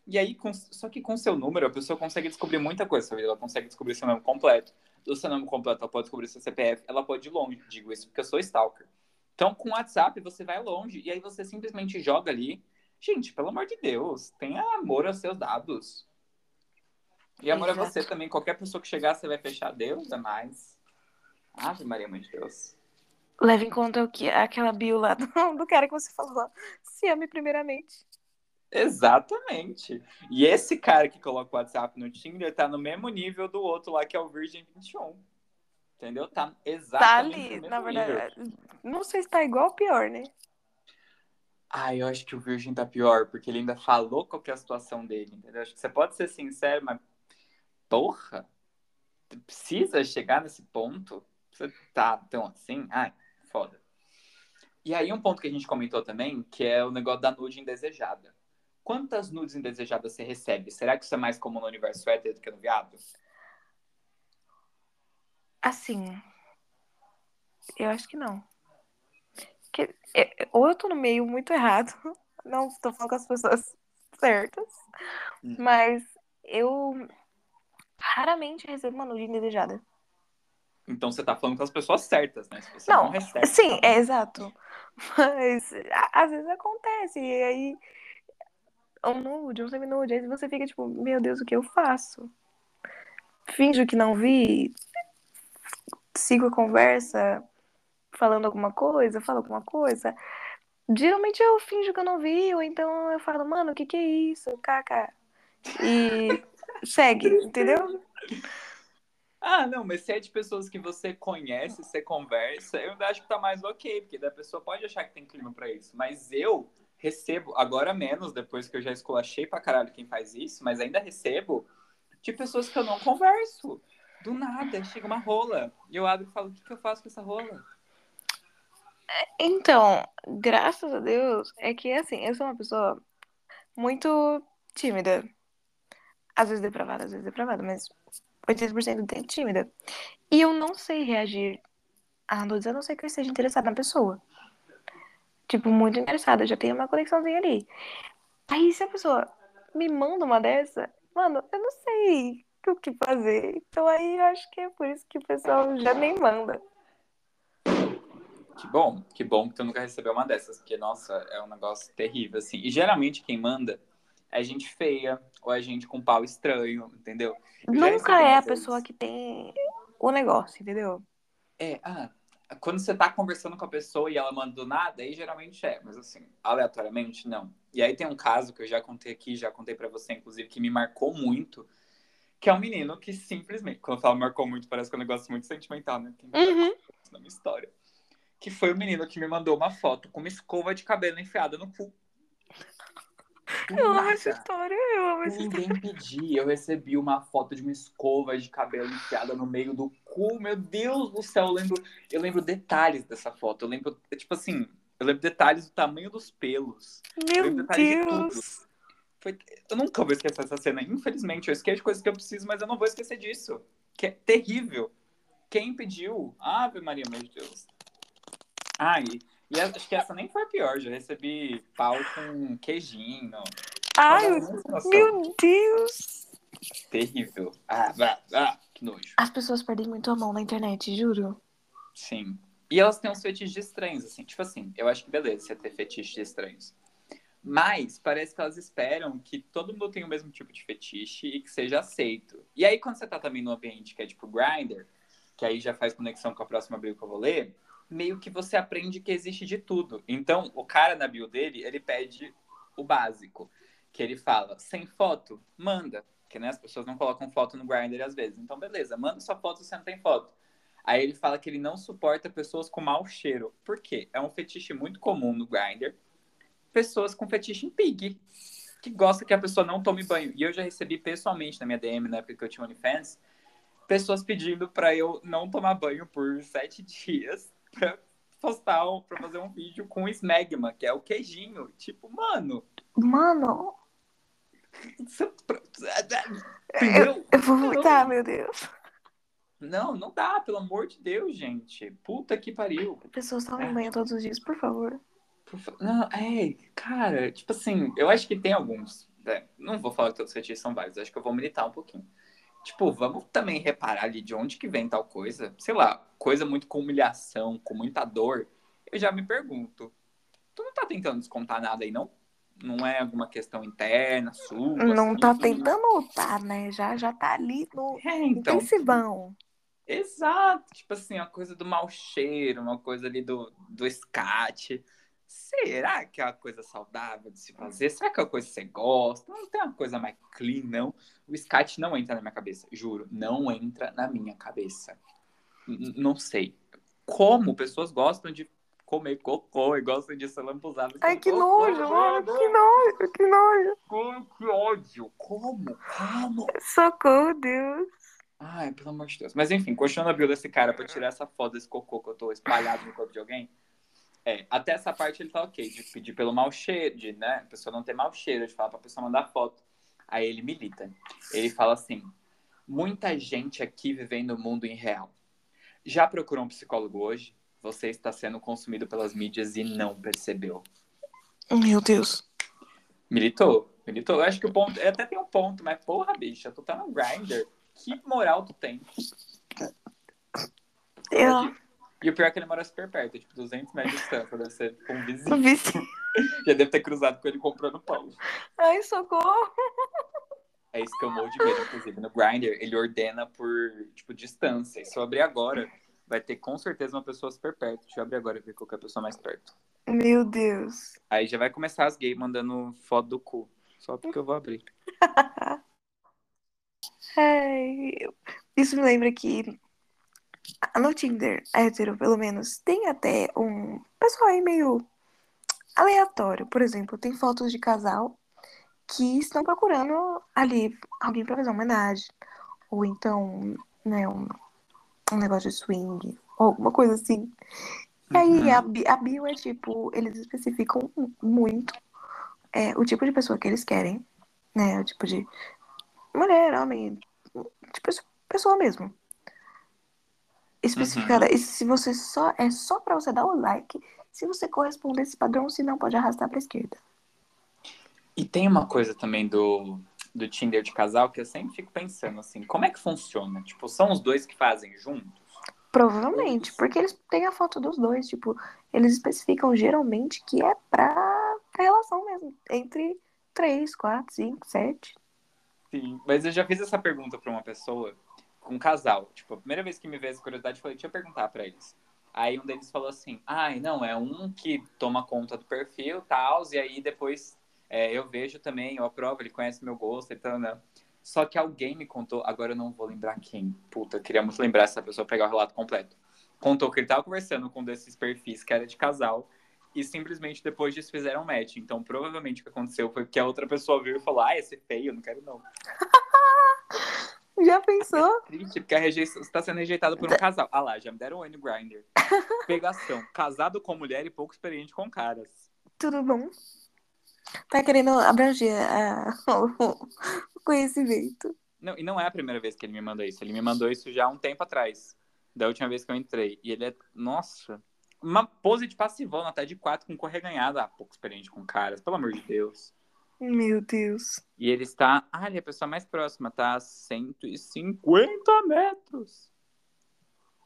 e aí, com- só que com seu número, a pessoa consegue descobrir muita coisa? Ela consegue descobrir seu nome completo. Do seu nome completo, ela pode descobrir seu CPF, ela pode ir longe, digo isso porque eu sou stalker. Então, com o WhatsApp, você vai longe, e aí você simplesmente joga ali. Gente, pelo amor de Deus, tenha amor aos seus dados. E amor a Exato. você também. Qualquer pessoa que chegar, você vai fechar. Deus é mais. Ave Maria, mãe de Deus. Leva em conta o que aquela bio lá do, do cara que você falou. Se ame primeiramente. Exatamente. E esse cara que coloca o WhatsApp no Tinder tá no mesmo nível do outro lá, que é o Virgin 21. Entendeu? Tá Tá exatamente ali, no mesmo na verdade. nível. Não sei se tá igual ou pior, né? Ah, eu acho que o Virgin tá pior, porque ele ainda falou qual que é a situação dele, entendeu? Acho que você pode ser sincero, mas porra, precisa chegar nesse ponto? Você tá tão assim? Ai, foda. E aí um ponto que a gente comentou também, que é o negócio da nude indesejada. Quantas nudes indesejadas você recebe? Será que isso é mais comum no universo hétero do que no viado? Assim. Eu acho que não. Que, é, ou eu tô no meio muito errado. Não tô falando com as pessoas certas. Hum. Mas eu raramente recebo uma nude indesejada. Então você tá falando com as pessoas certas, né? Se você não, Não, recebe. Sim, tá é exato. Mas a- às vezes acontece. E aí, um nude, um semi-nude, aí você fica tipo, meu Deus, o que eu faço? Finjo que não vi, sigo a conversa, falando alguma coisa, falo alguma coisa. Geralmente eu finjo que eu não vi, ou então eu falo, mano, o que que é isso? Caca. E segue, entendeu? Ah, não, mas se é de pessoas que você conhece, você conversa, eu acho que tá mais ok, porque da pessoa pode achar que tem clima pra isso. Mas eu recebo, agora menos, depois que eu já esculachei pra caralho quem faz isso, mas ainda recebo de pessoas que eu não converso. Do nada, chega uma rola. E eu abro e falo, o que, que eu faço com essa rola? Então, graças a Deus, é que assim, eu sou uma pessoa muito tímida. Às vezes depravada, às vezes depravada, mas 80% do tempo tímida. E eu não sei reagir a nudes, a não ser que eu esteja interessada na pessoa. Tipo, muito interessada, já tem uma conexãozinha ali. Aí se a pessoa me manda uma dessa, mano, eu não sei o que fazer. Então aí eu acho que é por isso que o pessoal já nem manda. Que bom, que bom que tu nunca recebeu uma dessas, porque, nossa, é um negócio terrível, assim. E geralmente quem manda é gente feia, ou é gente com pau estranho, entendeu? Eu Nunca é a pessoa que tem o negócio, entendeu? É, ah, quando você tá conversando com a pessoa e ela manda do nada, aí geralmente é, mas assim, aleatoriamente não. E aí tem um caso que eu já contei aqui, já contei pra você, inclusive, que me marcou muito, Que é um menino que simplesmente, quando eu falo marcou muito, parece que é um negócio muito sentimental, né? Tem Uhum. na minha história. Que foi o menino que me mandou uma foto com uma escova de cabelo enfiada no cu. Do Eu amo nada. essa história, eu amo essa história. Ninguém pedia. Eu recebi uma foto de uma escova de cabelo enfiada no meio do cu. Meu Deus do céu, eu lembro, eu lembro detalhes dessa foto. Eu lembro, tipo assim, eu lembro detalhes do tamanho dos pelos. Meu detalhes de. Deus. Foi- eu nunca vou esquecer essa cena. Infelizmente, eu esqueço coisas que eu preciso, mas eu não vou esquecer disso. Que é terrível. Quem pediu? Ave Maria, meu Deus. Ah, e, e acho que essa nem foi a pior. Já recebi pau com queijinho. Ai, meu Deus. Terrível. Ah, vá, vá, que nojo. As pessoas perdem muito a mão na internet, juro. Sim. E elas têm uns fetiches estranhos, assim. Tipo assim, eu acho que beleza você ter fetiches estranhos. Mas parece que elas esperam que todo mundo tenha o mesmo tipo de fetiche e que seja aceito. E aí, quando você tá também no ambiente que é tipo Grindr, que aí já faz conexão com a próxima bio que eu vou ler, meio que você aprende que existe de tudo. Então, o cara na bio dele, ele pede o básico. Que ele fala, sem foto, manda. Porque né, as pessoas não colocam foto no Grindr às vezes. Então, beleza, manda sua foto se não tem foto. Aí ele fala que ele não suporta pessoas com mau cheiro. Por quê? É um fetiche muito comum no Grindr. Pessoas com fetiche em pig. Que gosta que a pessoa não tome banho. E eu já recebi pessoalmente na minha DM, na época que eu tinha OnlyFans, pessoas pedindo pra eu não tomar banho por sete dias pra postar, um- pra fazer um vídeo com smegma, que é o queijinho. Tipo, mano, Mano, você- entendeu? eu vou vomitar, meu Deus. Não, não dá, pelo amor de Deus, gente. Puta que pariu. Pessoas tomem É. banho todos os dias, por favor. Por fa- Não, é, cara, tipo assim, eu acho que tem alguns. né, Não vou falar que todos os fetiches são válidos, acho que eu vou militar um pouquinho. Tipo, vamos também reparar ali de onde que vem tal coisa. Sei lá, coisa muito com humilhação, com muita dor. Eu já me pergunto, tu não tá tentando descontar nada aí, não? Não é alguma questão interna, sua? Não assim? tá tentando lutar, né? Já, já tá ali no É, então. intensivão. Exato, tipo assim, uma coisa do mau cheiro, uma coisa ali do, do escate. Será que é uma coisa saudável de se fazer? Será que é uma coisa que você gosta? Não tem uma coisa mais clean, não. O escate não entra na minha cabeça, juro, não entra na minha cabeça. N- não sei. Como pessoas gostam de comer cocô e gostam de ser lambuzadas Ai, que nojo, mano. Que nojo, que nojo. Como? Que ódio. Como? Como? Socorro, Deus. Ai, pelo amor de Deus. Mas enfim, continuando a bio desse cara pra tirar essa foto desse cocô que eu tô espalhado no corpo de alguém. É, até essa parte ele tá ok, de pedir pelo mau cheiro, de, né, a pessoa não ter mau cheiro, de falar pra pessoa mandar foto. Aí ele milita. Ele fala assim: muita gente aqui vivendo o mundo irreal. Já procurou um psicólogo hoje? Você está sendo consumido pelas mídias e não percebeu. Meu Deus. Militou, militou. Eu acho que o ponto. Até tem um ponto, mas porra, bicha, tu tá no grinder. Que moral tu tem? Eu E o pior é que ele mora super perto, tipo 200 metros de distância, deve ser tipo, um vizinho. vi. Já deve ter cruzado com ele comprando pão. Ai, socorro. É isso que eu morro de medo, inclusive. No Grindr, ele ordena por, tipo, distância. E se eu abrir agora, vai ter com certeza uma pessoa super perto. Deixa eu abrir agora e ver qual que é a pessoa mais perto. Meu Deus. Aí já vai começar as gays mandando foto do cu. Só porque eu vou abrir. Ai, isso me lembra que no Tinder, hétero, pelo menos, tem até um pessoal aí meio aleatório. Por exemplo, tem fotos de casal que estão procurando ali alguém pra fazer uma homenagem. Ou então, né, um, um negócio de swing, ou alguma coisa assim. E aí Uhum. a, a bio é tipo, eles especificam muito é, o tipo de pessoa que eles querem, né? O tipo de mulher, homem, tipo, pessoa mesmo. Especificada. E se você só. É só pra você dar o like se você corresponder a esse padrão, se não pode arrastar pra esquerda. E tem uma coisa também do, do Tinder de casal que eu sempre fico pensando assim, como é que funciona? Tipo, são os dois que fazem juntos? Provavelmente, porque eles têm a foto dos dois, tipo, eles especificam geralmente que é pra, relação mesmo, entre 3, 4, 5, 7. Sim, mas eu já fiz essa pergunta pra uma pessoa, um casal. Tipo, a primeira vez que me veio essa curiosidade, eu falei, deixa eu perguntar pra eles. Aí um deles falou assim, ai, não, é um que toma conta do perfil, tal, e aí depois é, eu vejo também, eu aprovo, ele conhece meu gosto, então, né? Só que alguém me contou, agora eu não vou lembrar quem. Puta, eu queria muito lembrar essa pessoa pegar o relato completo. Contou que ele tava conversando com um desses perfis que era de casal e simplesmente depois disso fizeram match. Então, provavelmente o que aconteceu foi que a outra pessoa viu e falou: Ah, esse é feio, não quero não. Já pensou? É triste, porque a rejeição está sendo rejeitada por um casal. Ah lá, já me deram um N Grinder. Pegação. Casado com mulher e pouco experiente com caras. Tudo bom? Tá querendo abranger a- o conhecimento. Não, e não é a primeira vez que ele me mandou isso. Ele me mandou isso já há um tempo atrás. Da última vez que eu entrei. E ele é. Nossa. Uma pose de passivona, tá de quatro com correganhada. Ah, pouco experiente com caras, pelo amor de Deus. Meu Deus. E ele está. Ah, ele é a pessoa mais próxima, tá a 150 metros.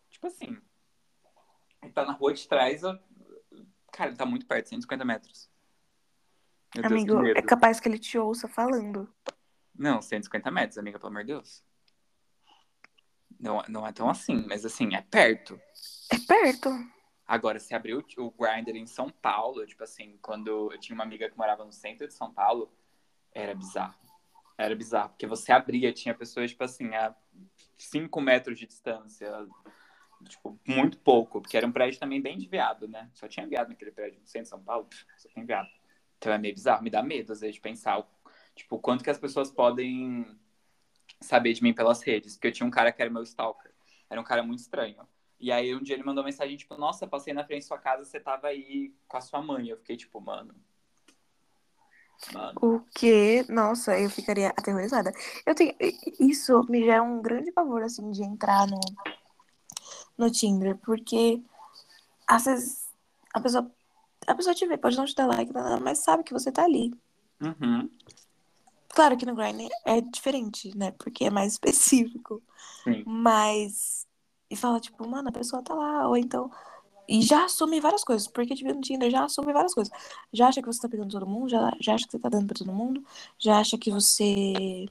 Tipo assim. Ele tá na rua de trás. Cara, ele tá muito perto, 150 metros. Meu Deus, Amigo, medo. é capaz que ele te ouça falando. Não, 150 metros, amiga, pelo amor de Deus. Não, não é tão assim, mas assim, é perto. É perto. Agora, se abriu o Grindr em São Paulo, tipo assim, quando eu tinha uma amiga que morava no centro de São Paulo, era bizarro. Era bizarro, porque você abria, tinha pessoas, tipo assim, a 5 metros de distância, tipo, muito pouco, porque era um prédio também bem de viado, né? Só tinha viado naquele prédio no centro de São Paulo, só tem viado. Então é meio bizarro, me dá medo, às vezes, de pensar, tipo, quanto que as pessoas podem saber de mim pelas redes, porque eu tinha um cara que era meu stalker, era um cara muito estranho. E aí um dia ele mandou mensagem, tipo, nossa, passei na frente da sua casa, você tava aí com a sua mãe. Eu fiquei, tipo, mano. Mano. O que? Nossa, eu ficaria aterrorizada. Eu tenho. Isso me gera um grande pavor, assim, de entrar no, no Tinder, porque às vezes a pessoa. A pessoa te vê, pode não te dar like, mas sabe que você tá ali. Uhum. Claro que no Grindr é diferente, né? Porque é mais específico. Sim. Mas. E fala, tipo, mano, a pessoa tá lá, ou então. E já assume várias coisas, porque tipo, no Tinder já assume várias coisas. Já acha que você tá pegando todo mundo, já, já acha que você tá dando pra todo mundo, já acha que você.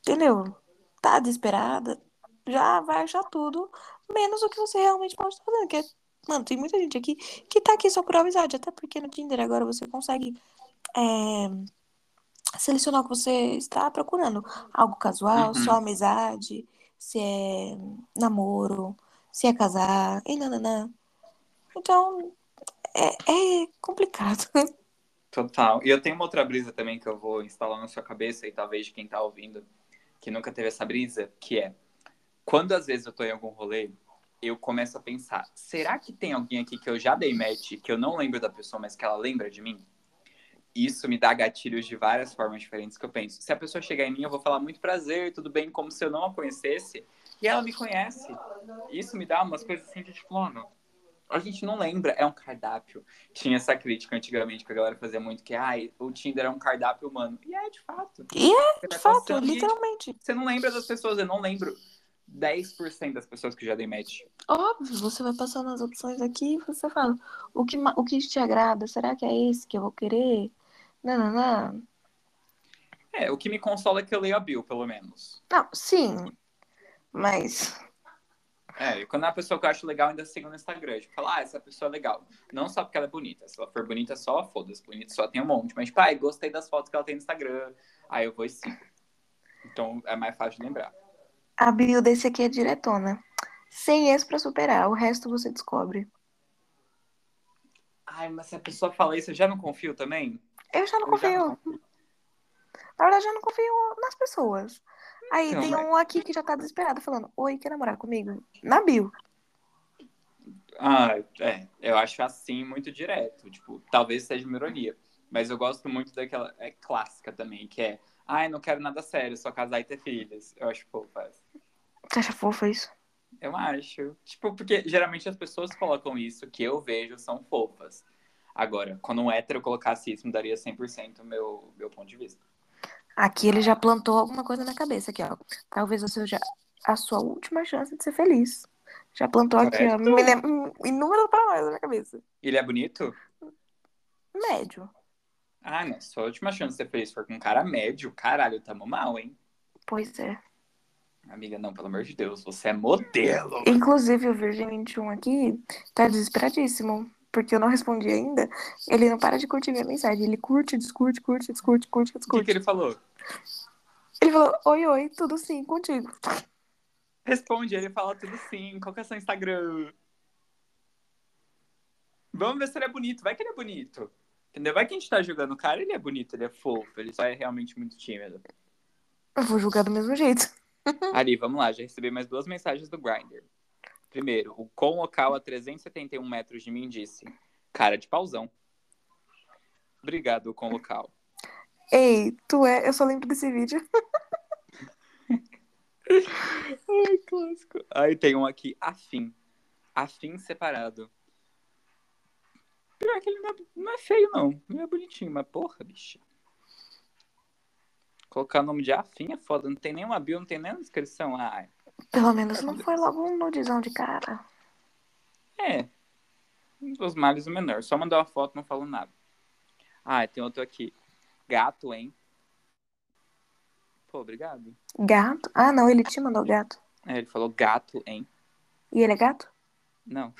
Entendeu? Tá desesperada, já vai achar tudo, menos o que você realmente pode estar fazendo. Que é, mano, tem muita gente aqui que tá aqui só por amizade, até porque no Tinder agora você consegue. é, selecionar o que você está procurando. Algo casual, Uhum. só amizade, se é namoro, se é casar, e nananã. Então, é, é complicado. Total. E eu tenho uma outra brisa também que eu vou instalar na sua cabeça e talvez de quem tá ouvindo que nunca teve essa brisa, que é quando às vezes eu tô em algum rolê, eu começo a pensar, será que tem alguém aqui que eu já dei match, que eu não lembro da pessoa, mas que ela lembra de mim? Isso me dá gatilhos de várias formas diferentes que eu penso. Se a pessoa chegar em mim, eu vou falar muito prazer, tudo bem, como se eu não a conhecesse, e ela me conhece. Isso me dá umas coisas assim de tipo, mano, a gente não lembra, é um cardápio. Tinha essa crítica antigamente que a galera fazia muito, que ai, o Tinder é um cardápio humano. E é de fato. E é, de fato, e, literalmente. Você não lembra das pessoas, eu não lembro 10% das pessoas que já dei match. Óbvio, você vai passando as opções aqui e você fala, o que, o que te agrada? Será que é esse que eu vou querer? Nananã. É, o que me consola é que eu leio a Bill, pelo menos. Não, sim, mas É, e quando é uma pessoa que eu acho legal, ainda sigo no Instagram. Tipo, falar, ah, essa pessoa é legal. Não só porque ela é bonita. Se ela for bonita só, foda-se. Bonita só tem um monte. Mas, tipo, ai, gostei das fotos que ela tem no Instagram. Aí eu vou e sigo. Então é mais fácil de lembrar. a bio desse aqui é diretona. Sem esse pra superar, o resto você descobre. Ai, mas se a pessoa fala isso, eu já não confio também? Eu já não Eu já confio. não confio. Na verdade, eu não confio nas pessoas. Aí Não, tem mas- um aqui que já tá desesperado falando: Oi, quer namorar comigo? Na bio. Ah, é. Eu acho assim muito direto. Tipo, talvez seja uma ironia. Mas eu gosto muito daquela. É clássica também, que é. Ai, não quero nada sério, só casar e ter filhos. Eu acho fofa essa. Você acha fofa isso? Eu acho. Tipo, porque geralmente as pessoas colocam isso, que eu vejo, são fofas. Agora, quando um hétero colocasse isso, mudaria 100% o meu, meu ponto de vista. Aqui ele já plantou alguma coisa na cabeça aqui, ó. Talvez você seja a sua última chance de ser feliz. Já plantou aqui, ó, hum, inúmeras palavras na cabeça. Ele é bonito? Médio. Ah, não. Sua última chance de ser feliz for com um cara médio, caralho, tamo mal, hein? Pois é. Amiga, não, pelo amor de Deus, você é modelo. Inclusive, o Virgem 21 aqui tá desesperadíssimo. Porque eu não respondi ainda. Ele não para de curtir minha mensagem. Ele curte, descurte, curte, descurte, curte, O que, que ele falou? Ele falou, oi, oi, tudo sim, contigo. Responde, ele fala tudo sim. Qual que é seu Instagram? Vamos ver se ele é bonito. Vai que ele é bonito. Entendeu? Vai que a gente tá julgando o cara, ele é bonito, ele é fofo, ele só é realmente muito tímido. Eu vou julgar do mesmo jeito. Ari, vamos lá, já recebi mais duas mensagens do Grindr. Primeiro, o com local a 371 metros de mim disse: Cara de pauzão. Obrigado, com local. Ei, tu é. Eu só lembro desse vídeo. Ai, clássico. Aí tem um aqui, afim. Afim separado. Pior que ele não é, não é feio, não. Não é bonitinho, mas porra, bicho. Colocar o nome de afim é foda. Não tem nenhuma bio, não tem nenhuma descrição. Ah, Pelo menos não foi logo um nudizão de cara. é. Um dos males o menor. Só mandou uma foto, não falou nada. Ah, tem outro aqui. Gato, hein? Pô, obrigado. Gato? Ah, não, ele te mandou gato. É, ele falou gato, hein? E ele é gato? Não.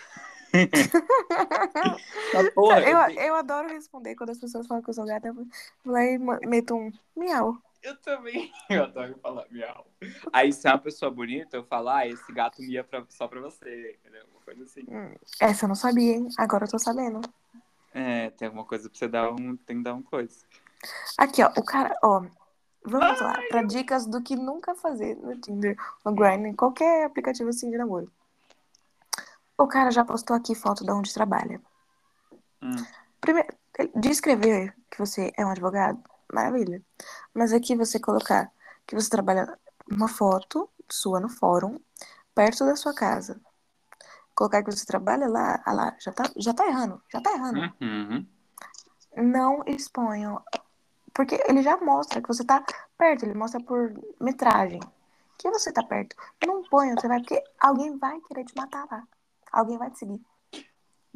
Porra, eu, eu, eu adoro responder quando as pessoas falam que eu sou gata. Eu vou lá e meto um miau. Eu também. Eu adoro falar miau. Aí, se é uma pessoa bonita, eu falo, ah, esse gato mia pra- só pra você. Entendeu? Uma coisa assim. Essa eu não sabia, hein? Agora eu tô sabendo. É, tem alguma coisa pra você dar um. Tem que dar um coisa. Aqui, ó, o cara, ó. Vamos lá, pra dicas do que nunca fazer no Tinder, no Grindr, em qualquer aplicativo assim de namoro. O cara já postou aqui foto de onde trabalha. Hum. Primeiro, ele- de escrever que você é um advogado, maravilha. Mas aqui você colocar que você trabalha uma foto sua no fórum, perto da sua casa. Colocar que você trabalha lá, ah lá, já tá, já tá errando, já tá errando. Uhum. Não exponham. Porque ele já mostra que você tá perto, ele mostra por metragem. Que você tá perto. Não ponha, você vai, porque alguém vai querer te matar lá. Alguém vai te seguir.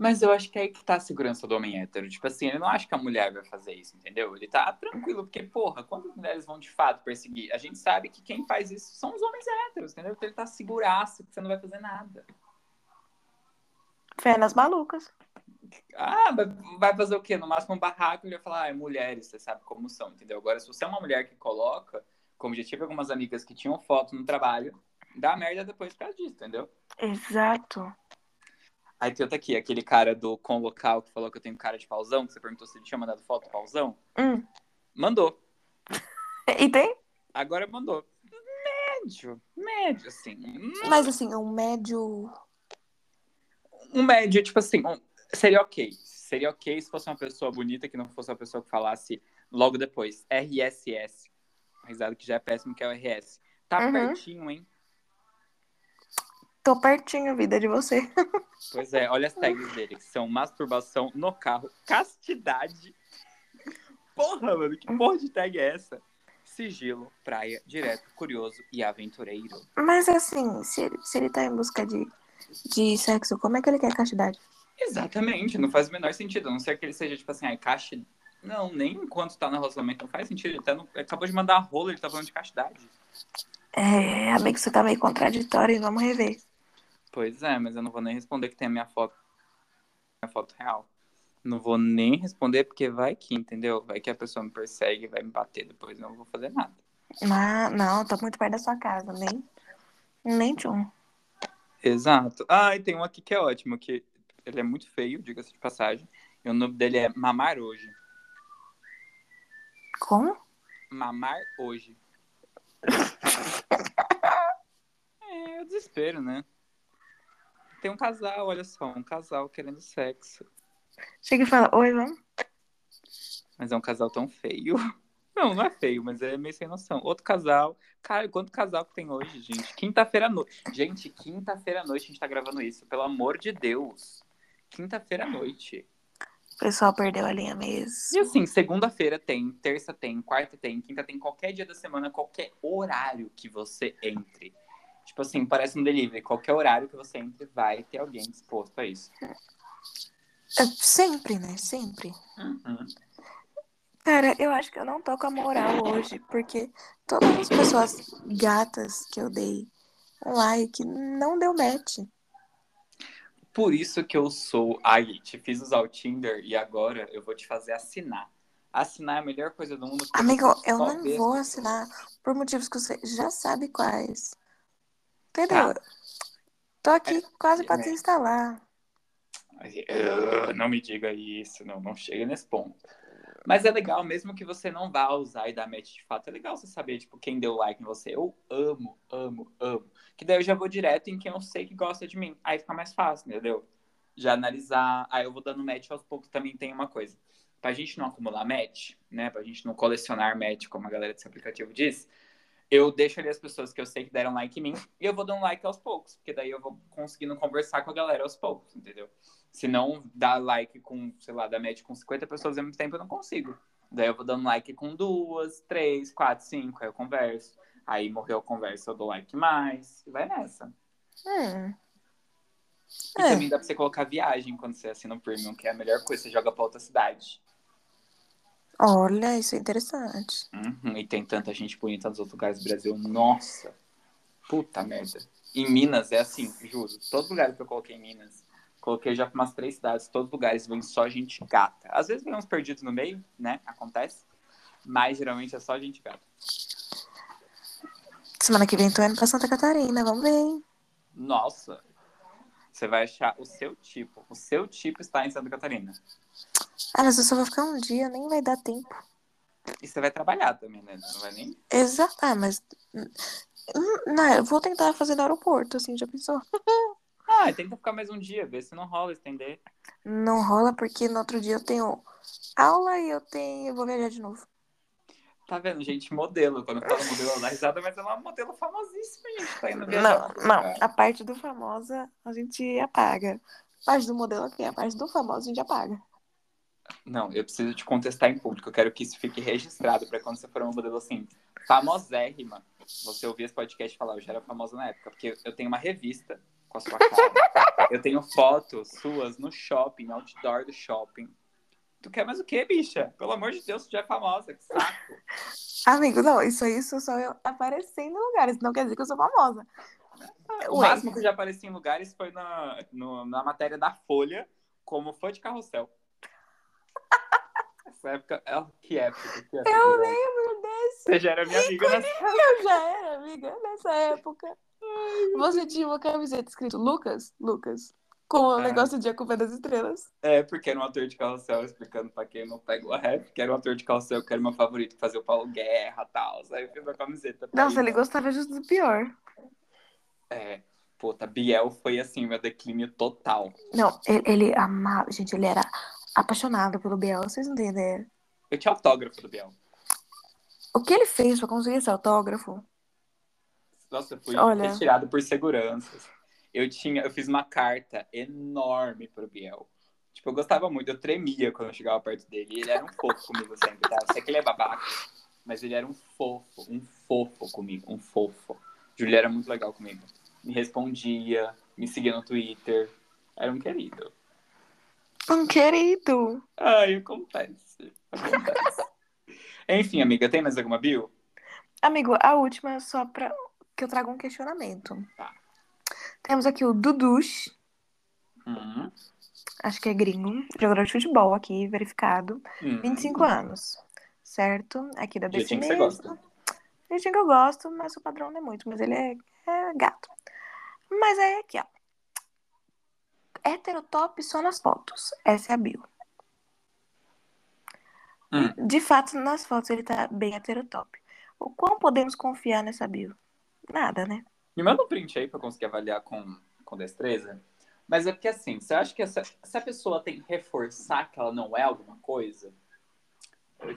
Mas eu acho que é aí que tá a segurança do homem hétero. Tipo assim, ele não acha que a mulher vai fazer isso, entendeu? Ele tá tranquilo, porque, porra, quantas mulheres vão de fato perseguir? A gente sabe que quem faz isso são os homens héteros, entendeu? Então ele tá seguraço que você não vai fazer nada. Fé nas malucas. Ah, vai- vai fazer o quê? No máximo um barraco, ele vai falar, ah, é mulheres, você sabe como são, entendeu? Agora, se você é uma mulher que coloca, como já tive algumas amigas que tinham foto no trabalho, dá merda depois por causa disso, entendeu? Exato. Aí tem outro aqui, aquele cara do com local que falou que eu tenho cara de pauzão, que você perguntou se ele tinha mandado foto do pauzão. Hum. Mandou. E tem? Agora mandou. Médio, médio, assim. Mas assim, um médio. Um médio, tipo assim, um- seria ok. Seria ok se fosse uma pessoa bonita, que não fosse uma pessoa que falasse logo depois, RSS. Risado que já é péssimo, que é o RS. Tá Uhum. pertinho, hein? Tô pertinho, vida de você. Pois é, olha as tags dele, que são masturbação no carro, castidade. Porra, mano, que porra de tag é essa? Sigilo, praia, direto, curioso e aventureiro. Mas assim, se ele, se ele tá em busca de, de sexo, como é que ele quer castidade? Exatamente, não faz o menor sentido. A não ser que ele seja, tipo assim, ai, caixa. Não, nem enquanto tá no relacionamento, não faz sentido. Ele, tá no- ele acabou de mandar a rola, ele tá falando de castidade. É, amigo, você tá meio contraditório e vamos rever. Pois é, mas eu não vou nem responder que tem a minha foto. Minha foto real. Não vou nem responder porque vai que, entendeu? Vai que a pessoa me persegue, vai me bater depois, não vou fazer nada. Mas, não, tô muito perto da sua casa, nem, nem tchum. Exato. Ah, e tem um aqui que é ótimo, que ele é muito feio, diga-se de passagem. E o nome dele é Mamar Hoje. Como? Mamar Hoje. É, o desespero, né? Tem um casal, olha só, um casal querendo sexo. Chega e fala, oi, vamos? Mas é um casal tão feio. Não, não é feio, mas é meio sem noção. Outro casal. Cara, quanto casal que tem hoje, gente? Quinta-feira à noite. Gente, quinta-feira à noite a gente tá gravando isso. Pelo amor de Deus. Quinta-feira à noite. O pessoal perdeu a linha E mesmo. assim, segunda-feira tem, terça tem, quarta tem, quinta tem, qualquer dia da semana, qualquer horário que você entre. Tipo assim, parece um delivery. Qualquer horário que você entre, vai ter alguém disposto a isso. É, sempre, né? Sempre. Uhum. Cara, eu acho que eu não tô com a moral hoje, porque todas as pessoas gatas que eu dei um like não deu match. Por isso que eu sou. Ai, te fiz usar o Tinder e agora eu vou te fazer assinar. Assinar é a melhor coisa do mundo. Amigo, eu não vou assinar por motivos que você já sabe quais. Entendeu? Tá. Tô aqui É, quase pra é. desinstalar. "Ah, Não me diga isso, não, não chega nesse ponto. Mas é legal, mesmo que você não vá usar e dar match de fato, é legal você saber, tipo, quem deu like em você. Eu amo, amo, amo. Que daí eu já vou direto em quem eu sei que gosta de mim. Aí fica mais fácil, entendeu? Já analisar. Aí eu vou dando match aos poucos também tem uma coisa. Pra gente não acumular match, né? Pra gente não colecionar match, como a galera desse aplicativo diz, eu deixo ali as pessoas que eu sei que deram like em mim e eu vou dando like aos poucos. Porque daí eu vou conseguindo conversar com a galera aos poucos, entendeu? Se não dar like com, sei lá, dar match com 50 pessoas ao mesmo tempo, eu não consigo. Daí eu vou dando like com duas, três, quatro, cinco, aí eu converso. Aí morreu a conversa, eu dou like mais. E vai nessa. Hum. E É. também dá pra você colocar viagem quando você assina o Premium, que é a melhor coisa, você joga pra outra cidade. Olha, isso é interessante. Uhum, e tem tanta gente bonita nos outros lugares do Brasil. Nossa! Puta merda. Em Minas é assim, juro. Todos os lugares que eu coloquei em Minas, coloquei já pra umas três cidades, todos os lugares vem só gente gata. Às vezes vem uns perdidos no meio, né? Acontece. Mas geralmente é só gente gata. Semana que vem tô indo pra Santa Catarina, vamos ver. hein? Nossa! Você vai achar o seu tipo. O seu tipo está em Santa Catarina. Ah, mas eu só vou ficar um dia, nem vai dar tempo. E você vai trabalhar também, né? Não vai nem. Exato. Ah, mas. Hum, Não, eu vou tentar fazer no aeroporto, assim, já pensou? Ah, tenta ficar mais um dia, ver se não rola, estender. Não rola porque no outro dia eu tenho aula e eu tenho. Eu vou viajar de novo. Tá vendo, gente? Modelo. Quando eu falo modelo, ela dá risada, mas ela é uma modelo famosíssima, gente. Tá indo Não, viajar. não. A parte do famosa a gente apaga. A parte do modelo aqui, a parte do famoso a gente apaga. Não, eu preciso te contestar em público. Eu quero que isso fique registrado pra quando você for uma modelo assim, famosérrima, você ouvir esse podcast e falar, eu já era famosa na época. Porque eu tenho uma revista com a sua cara. eu tenho fotos suas no shopping, outdoor do shopping. Tu quer mais o quê, bicha? Pelo amor de Deus, tu já é famosa, que saco. Amigo, não, isso aí isso só eu aparecendo em lugares. Não quer dizer que eu sou famosa. O Ué. máximo que eu já apareci em lugares foi na, no- na matéria da Folha, como fã de carrossel. Essa época, é, que época, que época. Eu lembro desse. Você já era minha amiga nessa Eu já era amiga nessa época. Você tinha uma camiseta escrito Lucas? Lucas. Com o Ah. negócio de A Culpa é das Estrelas. É, porque era um ator de carrossel, explicando pra quem não pegou a rap, que era um ator de carrossel, que era meu favorito, que fazia o Paulo Guerra e tal. Aí eu fiz a camiseta. Nossa, ele né? gostava justo do pior. É, puta, Biel foi assim, meu declínio total. Não, ele, ele amava. Gente, ele era apaixonado pelo Biel. Vocês não têm ideia. Eu tinha autógrafo do Biel. O que ele fez pra conseguir esse autógrafo? Nossa, eu fui Olha. retirado por seguranças. Eu tinha, eu fiz uma carta enorme pro Biel. Tipo, eu gostava muito, eu tremia quando eu chegava perto dele. Ele era um fofo comigo sempre, tá? Eu sei que ele é babaca, mas ele era um fofo, um fofo comigo, um fofo. Júlia era muito legal comigo. Me respondia, me seguia no Twitter. Era um querido. Um querido. Ai, acontece. Acontece. Enfim, amiga, tem mais alguma bio? Amigo, a última é só pra que eu traga um questionamento. Tá. Temos aqui o Dudush, Hum, acho que é gringo, jogador de futebol aqui, verificado. hum. 25 anos, certo? Aqui da BC Jeitinho que você gosta. Jeitinho que eu gosto, mas o padrão não é muito, mas ele é, é gato. Mas aí aqui, ó. Heterotop só nas fotos. Essa é a bio. Hum. De fato, nas fotos ele tá bem heterotop. O quão podemos confiar nessa bio? Nada, né? Me manda um print aí pra eu conseguir avaliar com, com destreza. Mas é porque assim, você acha que essa, se a pessoa tem que reforçar que ela não é alguma coisa?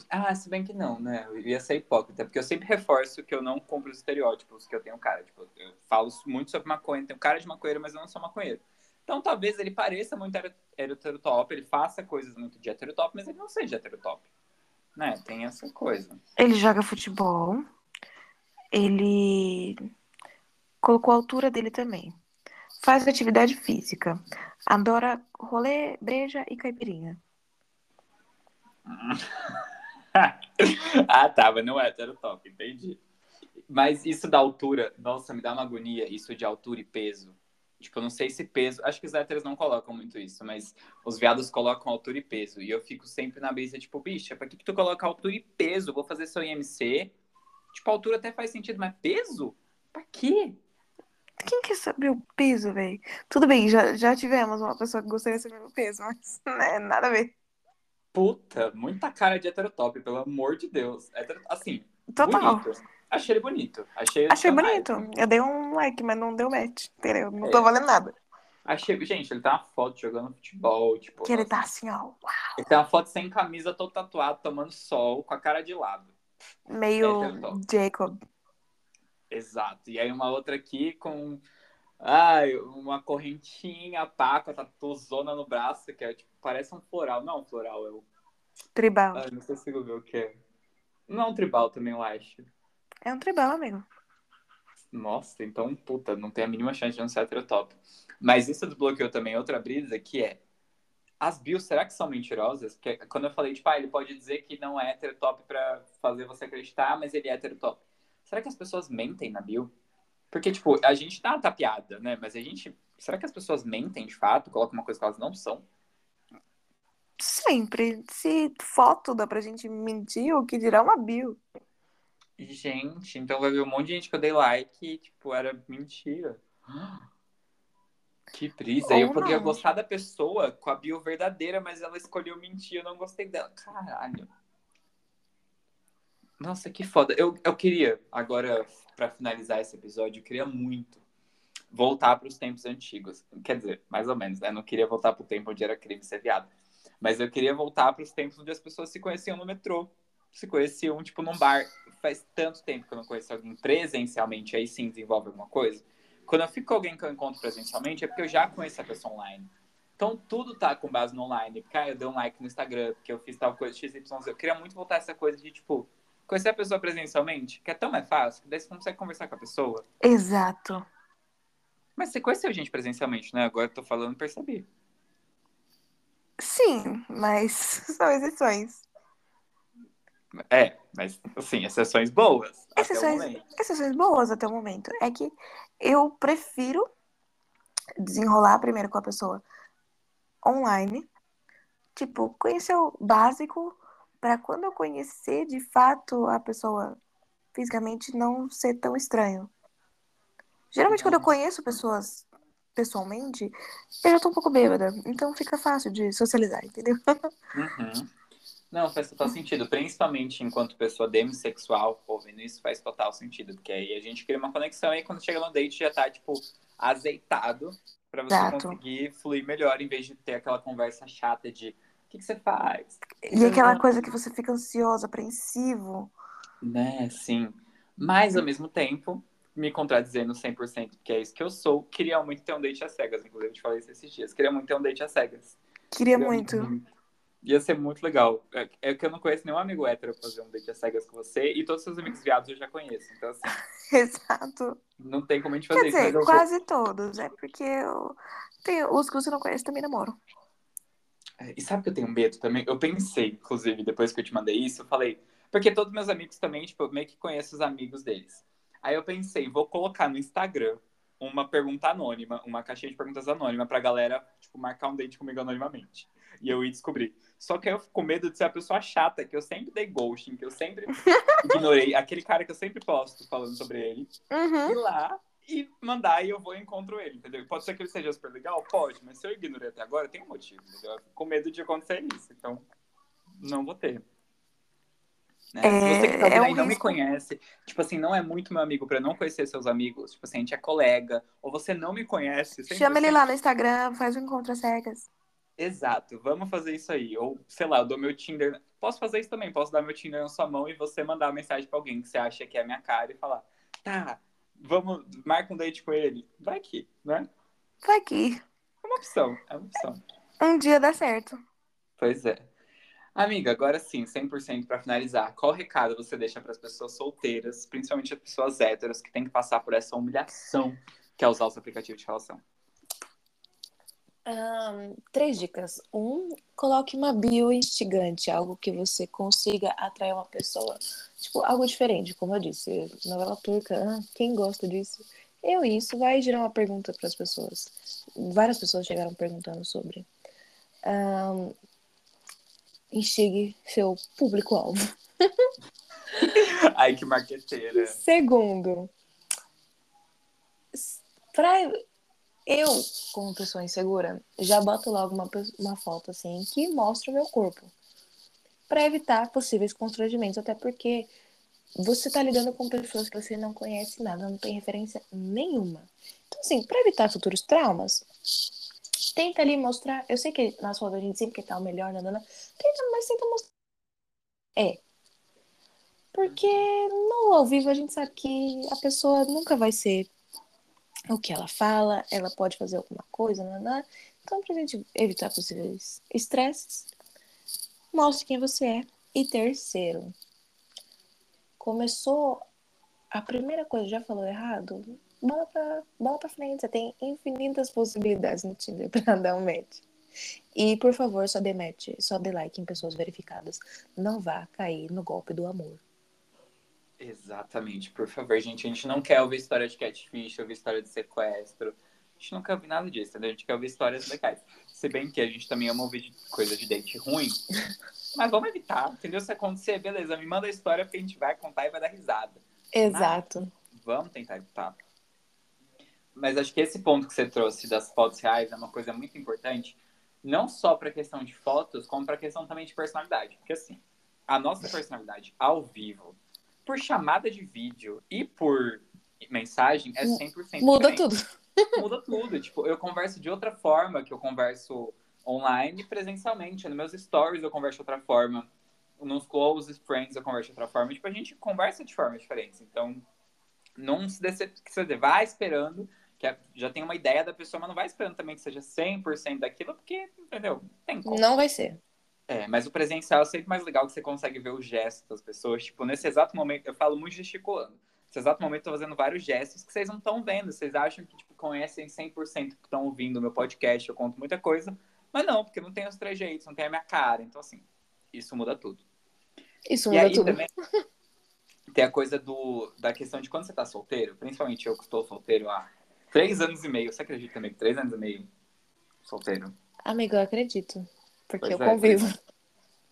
Ah, se bem que não, né? Eu ia ser hipócrita, porque eu sempre reforço que eu não compro os estereótipos que eu tenho cara. Tipo, eu falo muito sobre maconha, tenho cara de maconheiro, mas eu não sou maconheiro. Então talvez ele pareça muito heterotop, ele faça coisas muito de heterotop, mas ele não seja heterotop. Né? Tem essa coisa. Ele joga futebol. Ele colocou a altura dele também. Faz atividade física. Adora rolê, breja e caipirinha. ah, tá, mas não é heterotop, entendi. Mas isso da altura, nossa, me dá uma agonia, isso de altura e peso. Tipo, eu não sei se peso. Acho que os héteros não colocam muito isso, mas os viados colocam altura e peso. E eu fico sempre na brisa, tipo, bicha, pra que, que tu coloca altura e peso? Vou fazer seu IMC. Tipo, altura até faz sentido, mas peso? Pra quê? Quem quer saber o peso, velho? Tudo bem, já, já tivemos uma pessoa que gostaria de saber o peso, mas né, nada a ver. Puta, muita cara de heterotop, pelo amor de Deus. Hetero... Assim, Total. bonito. Achei ele bonito. Achei, Achei ele bonito. Eu dei um like, mas não deu match, entendeu? Não É. tô valendo nada. Achei, gente, ele tem uma foto jogando futebol, tipo. Que ele nossa. tá assim, ó, Ele tem uma foto sem camisa, todo tatuado, tomando sol, com a cara de lado. meio É. Jacob. Exato. E aí uma outra aqui com. Ai, uma correntinha, pá, com a tatuzona no braço, que é tipo, parece um floral. Não, um floral, é o. Tribal. Ai, não consigo ver o que é. Não é um tribal também, eu acho. É um tribal, amigo. Nossa, então, puta, não tem a mínima chance de não ser heterotop. Mas isso desbloqueou também outra brisa, que é as bios, será que são mentirosas? Porque quando eu falei, tipo, ah, ele pode dizer que não é heterotop pra fazer você acreditar, mas ele é heterotop. Será que as pessoas mentem na bio? Porque, tipo, a gente dá uma tapeada, né? Mas a gente. Será que as pessoas mentem de fato? Colocam uma coisa que elas não são? Sempre. Se foto dá pra gente mentir, o que dirá uma bio. Gente, então vai ver um monte de gente que eu dei like e, tipo, era mentira. Que brisa. Ou eu poderia não. gostar da pessoa com a bio verdadeira, mas ela escolheu mentir, eu não gostei dela. Caralho. Nossa, que foda. Eu, eu queria, agora, pra finalizar esse episódio, eu queria muito voltar pros tempos antigos. Quer dizer, mais ou menos, né? Eu não queria voltar pro tempo onde era crime ser viado. Mas eu queria voltar pros tempos onde as pessoas se conheciam no metrô. Se conheciam, tipo, num bar. Faz tanto tempo que eu não conheço alguém presencialmente, aí sim desenvolve alguma coisa. Quando eu fico com alguém que eu encontro presencialmente, é porque eu já conheço a pessoa online. Então tudo tá com base no online. Porque ah, eu dei um like no Instagram, porque eu fiz tal coisa XYZ. Eu queria muito voltar a essa coisa de, tipo, conhecer a pessoa presencialmente, que é tão mais fácil, que daí você consegue conversar com a pessoa. Exato. Mas você conheceu gente presencialmente, né? Agora eu tô falando, percebi. Sim, mas são exceções. É, mas, assim, exceções boas. Exceções, exceções boas até o momento. É que eu prefiro desenrolar primeiro com a pessoa online. Tipo, conhecer o básico para quando eu conhecer de fato a pessoa fisicamente não ser tão estranho. Geralmente quando eu conheço pessoas pessoalmente, eu já tô um pouco bêbada. Então fica fácil de socializar, entendeu? Uhum. Não, faz total sentido. Principalmente enquanto pessoa demissexual, ouvindo isso faz total sentido. Porque aí a gente cria uma conexão e quando chega no date já tá, tipo, azeitado pra você Exato. conseguir fluir melhor, em vez de ter aquela conversa chata de que, que você faz? E aquela coisa que você fica ansioso, apreensivo. Né, sim. Mas, ao mesmo tempo, me contradizendo 100%, porque é isso que eu sou, queria muito ter um date às cegas. Inclusive, eu te falei isso esses dias. Queria muito ter um date às cegas. Queria Queria muito. Ia ser muito legal. É, é que eu não conheço nenhum amigo hétero fazer um date às cegas com você, e todos os seus amigos viados eu já conheço. Então, assim, Exato. não tem como a gente Quer fazer isso. dizer, mas eu vou- quase todos. É porque eu... tem, os que você não conhece também namoram. É, E sabe que eu tenho medo também? Eu pensei, inclusive, depois que eu te mandei isso, eu falei. Porque todos meus amigos também, tipo, eu meio que conheço os amigos deles. Aí eu pensei, vou colocar no Instagram uma pergunta anônima, uma caixinha de perguntas anônima pra galera, tipo, marcar um date comigo anonimamente. E eu ia descobrir. Só que eu fico com medo de ser a pessoa chata, que eu sempre dei ghosting, que eu sempre ignorei. Aquele cara que eu sempre posto falando sobre ele. Uhum. Ir lá e mandar e eu vou e encontro ele, entendeu? Pode ser que ele seja super legal? Pode, mas se eu ignorei até agora, tem um motivo, entendeu? Eu fico com medo de acontecer isso, então não vou ter. Né? É- você que tá ouvindo é um não me risco. conhece, tipo assim, não é muito meu amigo pra eu não conhecer seus amigos, tipo assim, a gente é colega, ou você não me conhece. Chama ele 100%. lá no Instagram, faz um encontro às cegas. Exato, vamos fazer isso aí. Ou, sei lá, eu dou meu Tinder. Posso fazer isso também, posso dar meu Tinder na sua mão e você mandar uma mensagem pra alguém que você acha que é a minha cara e falar, tá, vamos, marca um date com ele. Vai aqui, né? Vai aqui. É uma opção, é uma opção. Um dia dá certo. Pois é. Amiga, agora sim, 100% pra finalizar. Qual recado você deixa pras pessoas solteiras, principalmente as pessoas héteras, que têm que passar por essa humilhação que é usar os aplicativos de relação? Ahn, três dicas. Um, coloque uma bio instigante, algo que você consiga atrair uma pessoa. Tipo, algo diferente, como eu disse. Novela turca, ah, quem gosta disso? Eu isso vai gerar uma pergunta para as pessoas. Várias pessoas chegaram perguntando sobre. Um, enxergue seu público-alvo. Ai, que marqueteira. Segundo, pra eu, como pessoa insegura, já boto logo uma, uma foto assim que mostra o meu corpo. Para evitar possíveis constrangimentos, até porque você tá lidando com pessoas que você não conhece nada, não tem referência nenhuma. Então, assim, para evitar futuros traumas, tenta ali mostrar. Eu sei que nas fotos a gente sempre quer estar o melhor, nada, tenta, mas tenta mostrar. É. Porque no ao vivo a gente sabe que a pessoa nunca vai ser o que ela fala, ela pode fazer alguma coisa, nada. Então, pra gente evitar possíveis estresses, mostre quem você é. E terceiro, começou a primeira coisa, já falou errado? Bola pra, bola pra frente, você tem infinitas possibilidades no Tinder pra dar um match. E, por favor, só dê match, só dê like em pessoas verificadas. Não vá cair no golpe do amor. Exatamente, por favor, gente. A gente não quer ouvir história de catfish, ouvir história de sequestro. A gente quer ouvir nada disso, entendeu? A gente quer ouvir histórias legais. Se bem que a gente também ama ouvir coisa de date ruim. Mas vamos evitar, entendeu? Se acontecer, beleza, me manda a história porque a gente vai contar e vai dar risada. Exato. Vamos tentar evitar. Mas acho que esse ponto que você trouxe das fotos reais é uma coisa muito importante, não só para a questão de fotos, como para questão também de personalidade. Porque assim, a nossa personalidade ao vivo, por chamada de vídeo e por mensagem, é 100% Muda diferente. tudo. Muda tudo. Tipo, eu converso de outra forma que eu converso online e presencialmente. Nos meus stories eu converso de outra forma. Nos close friends eu converso de outra forma. Tipo, a gente conversa de formas diferentes. Então, não se decepcione. Vai esperando que já tem uma ideia da pessoa, mas não vai esperando também que seja 100% daquilo, porque, entendeu? Tem como. Não vai ser. É, mas o presencial é sempre mais legal que você consegue ver os gestos das pessoas. Tipo, nesse exato momento, eu falo muito gesticulando. Nesse exato momento, eu tô fazendo vários gestos que vocês não estão vendo. Vocês acham que, tipo, conhecem 100% que estão ouvindo o meu podcast, eu conto muita coisa. Mas não, porque não tem os trejeitos, não tem a minha cara. Então, assim, isso muda tudo. Isso e muda aí tudo. também tem a coisa do, da questão de quando você tá solteiro, principalmente eu que estou solteiro há três anos e meio. Você acredita que três anos e meio solteiro? Amigo, eu acredito. Porque Pois eu é, convivo.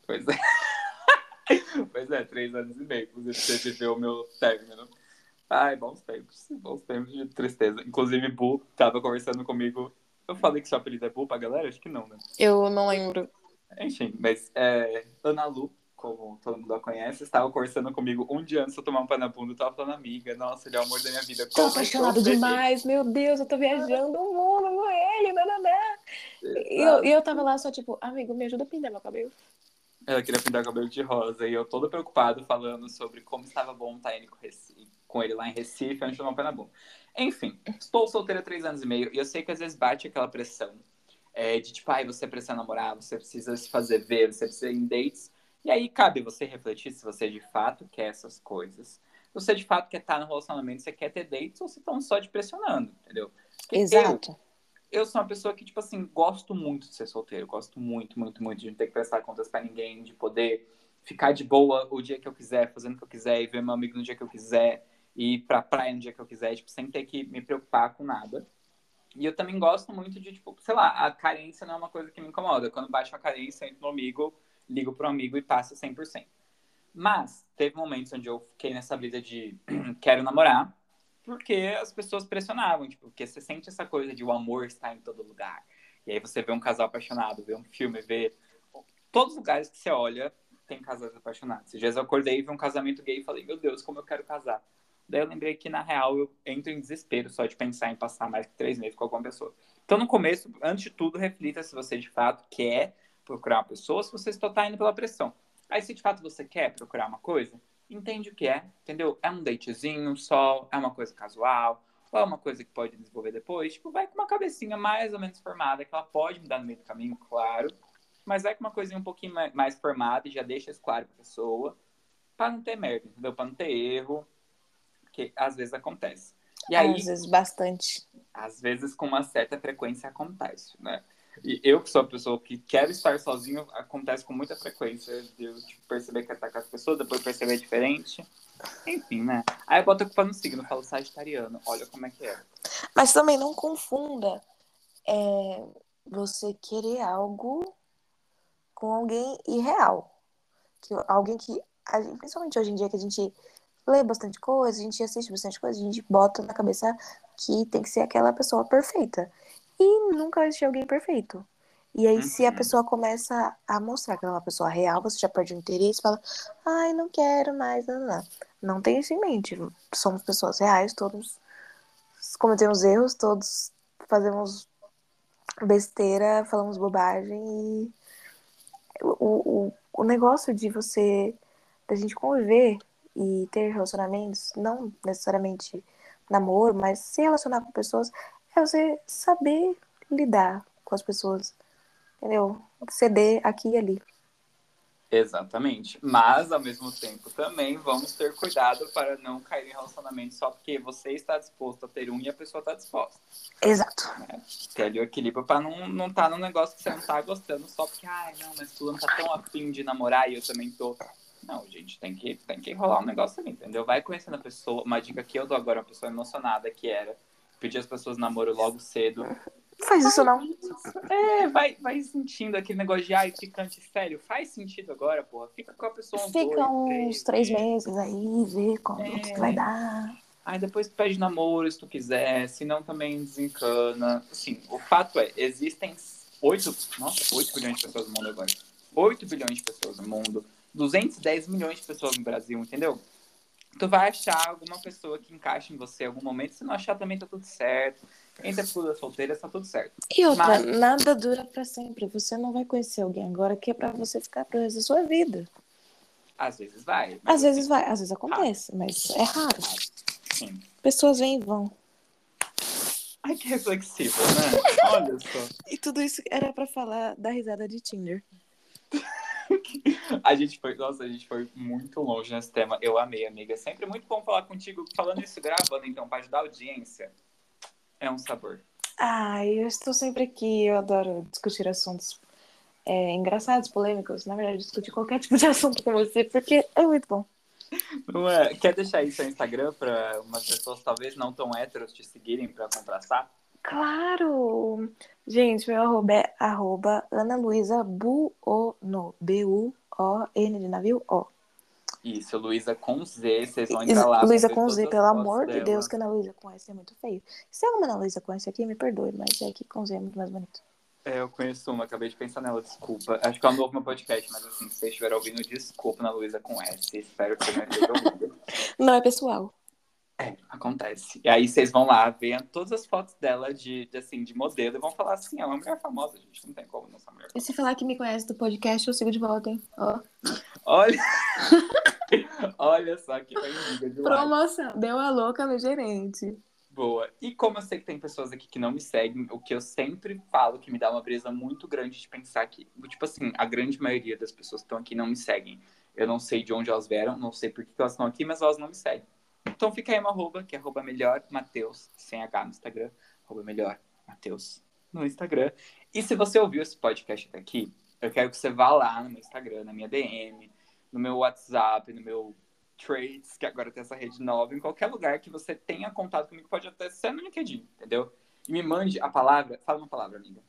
Pois é. pois é, três anos e meio. Inclusive, você viveu o meu término. Ai, bons tempos. Bons tempos de tristeza. Inclusive, Bu tava conversando comigo. Eu falei que seu apelido é Bu pra galera? Acho que não, né? Eu não lembro. Enfim, mas é, Ana Lu, como todo mundo a conhece, estava conversando comigo um dia antes de eu tomar um pé na bunda. Eu tava falando, amiga, nossa, ele é o amor da minha vida. Tô apaixonado feliz." demais, meu Deus, eu tô viajando o mundo com ele, nananã. E eu, e eu tava lá só tipo, amigo, me ajuda a pintar meu cabelo. Ela queria pintar o cabelo de rosa e eu todo preocupado falando sobre como estava bom estar indo com, Recife- com ele lá em Recife antes de um pé na bunda. Enfim, estou solteira há três anos e meio e eu sei que às vezes bate aquela pressão é, de tipo, ai, você precisa namorar, você precisa se fazer ver, você precisa ir em dates. E aí cabe você refletir se você de fato quer essas coisas. Se você de fato quer estar no relacionamento, você quer ter dates ou se estão só te pressionando, entendeu? Porque Exato. eu sou uma pessoa que, tipo assim, gosto muito de ser solteiro. Gosto muito, muito, muito de não ter que prestar contas pra ninguém, de poder ficar de boa o dia que eu quiser, fazendo o que eu quiser, e ver meu amigo no dia que eu quiser, e ir pra praia no dia que eu quiser, tipo, sem ter que me preocupar com nada. E eu também gosto muito de, tipo, sei lá, a carência não é uma coisa que me incomoda. Quando bate uma carência, eu entro no amigo, ligo pro amigo e passa 100%. Mas teve momentos onde eu fiquei nessa vida de quero namorar, porque as pessoas pressionavam, tipo, porque você sente essa coisa de o amor estar em todo lugar. E aí você vê um casal apaixonado, vê um filme, vê todos os lugares que você olha tem casais apaixonados. Esses dias eu acordei e vi um casamento gay e falei, meu Deus, como eu quero casar. Daí eu lembrei que, na real, eu entro em desespero só de pensar em passar mais que três meses com alguma pessoa. Então, no começo, antes de tudo, reflita se você de fato quer procurar uma pessoa, se você só tá indo pela pressão. Aí, se de fato você quer procurar uma coisa, entende o que é, entendeu? É um datezinho só, é uma coisa casual, ou é uma coisa que pode desenvolver depois. Tipo, vai com uma cabecinha mais ou menos formada, que ela pode mudar no meio do caminho, claro, mas vai com uma coisinha um pouquinho mais, formada e já deixa isso claro pra pessoa, pra não ter merda, entendeu? Pra não ter erro, que às vezes acontece. E aí, Às vezes bastante. às vezes com uma certa frequência acontece, né? E eu que sou a pessoa que quero estar sozinho, acontece com muita frequência de eu tipo, perceber que atacar as pessoas, depois perceber diferente. Enfim, né? Aí eu boto a culpa no signo, falo sagitariano. Olha como é que é. Mas também não confunda é, você querer algo com alguém irreal. Que, alguém que, gente- principalmente hoje em dia, que a gente lê bastante coisa, a gente assiste bastante coisa, a gente bota na cabeça que tem que ser aquela pessoa perfeita. E nunca vai existir alguém perfeito. E aí, se a Uhum. pessoa começa a mostrar que ela é uma pessoa real, você já perde o interesse e fala, ai, não quero mais, não, não. Não tenha isso em mente. Somos pessoas reais, todos cometemos erros, todos fazemos besteira, falamos bobagem e o, o, o negócio de você, da gente conviver e ter relacionamentos, não necessariamente namoro, mas se relacionar com pessoas, você saber lidar com as pessoas, entendeu? Ceder aqui e ali. Exatamente. Mas, ao mesmo tempo, também vamos ter cuidado para não cair em relacionamento só porque você está disposto a ter um e a pessoa está disposta. Exato. Ter ali o equilíbrio para não não estar num negócio que você não tá gostando só porque, ai, não, mas fulano tá tão afim de namorar e eu também tô. Não, gente, tem que, tem que rolar um negócio ali, entendeu? Vai conhecendo a pessoa. Uma dica que eu dou agora, uma pessoa emocionada, que era pedir as pessoas namoro logo cedo. Faz isso não. É, vai, vai sentindo aquele negócio de, ai, ficante sério. Faz sentido agora, porra. Fica com a pessoa uns Fica dois, uns três meses. meses aí, vê como É. que vai dar. Aí depois tu pede namoro se tu quiser, se não também desencana. Assim, o fato é, existem 8, nossa, 8 bilhões de pessoas no mundo agora. 8 bilhões de pessoas no mundo, 210 milhões de pessoas no Brasil, entendeu? Tu vai achar alguma pessoa que encaixe em você em algum momento, se não achar também tá tudo certo. Entre as solteiras tá tudo certo. E outra, Mas- nada dura pra sempre. Você não vai conhecer alguém agora que é pra você ficar pro resto da sua vida. Às vezes vai. Às vezes vai, às vezes acontece, mas é raro. Sim. Pessoas vêm e vão. Ai, que reflexivo, né? Olha só. E tudo isso era pra falar da risada de Tinder. A gente foi, nossa, a gente foi muito longe nesse tema. Eu amei, amiga. Sempre muito bom falar contigo. Falando isso, gravando, então, para ajudar a audiência. É um sabor. Ai, eu estou sempre aqui. Eu adoro discutir assuntos é, engraçados, polêmicos. Na verdade, discutir qualquer tipo de assunto com você, porque é muito bom. É? Quer deixar aí seu Instagram para umas pessoas talvez não tão héteros te seguirem para contrastar? Claro! Gente, meu arroba é arroba Ana Luísa Buono. B-U-O-N de navio, O. Isso, Luísa com Z, vocês vão entrar lá. Luísa com Z, pelo amor de dela. Deus, que Ana Luísa com S é muito feio. Se é uma Ana Luísa com S aqui, me perdoe, mas é que com Z é muito mais bonito. É, eu conheço uma, acabei de pensar nela, desculpa. Acho que ela não ouve meu podcast, mas assim, se vocês estiverem ouvindo, desculpa na Luísa com S. Espero que você não esteja ouvindo. Não é pessoal. É, acontece. E aí vocês vão lá, veem todas as fotos dela de, de, assim, de modelo e vão falar assim, é uma mulher famosa, gente. Não tem como não ser uma mulher E se falar que me conhece do podcast, eu sigo de volta, hein? Ó. Olha. Olha só que de. Promoção. Deu a louca no gerente. Boa. E como eu sei que tem pessoas aqui que não me seguem, o que eu sempre falo que me dá uma brisa muito grande de pensar que, tipo assim, a grande maioria das pessoas que estão aqui não me seguem. Eu não sei de onde elas vieram, não sei por que elas estão aqui, mas elas não me seguem. Então fica aí uma arroba, que é arroba melhor Mateus, sem H no Instagram, arroba melhor Mateus no Instagram. E se você ouviu esse podcast até aqui, eu quero que você vá lá no meu Instagram, na minha DM, no meu WhatsApp, no meu Trades, que agora tem essa rede nova, em qualquer lugar que você tenha contato comigo, pode até ser no LinkedIn, entendeu? E me mande a palavra, fala uma palavra, amiga.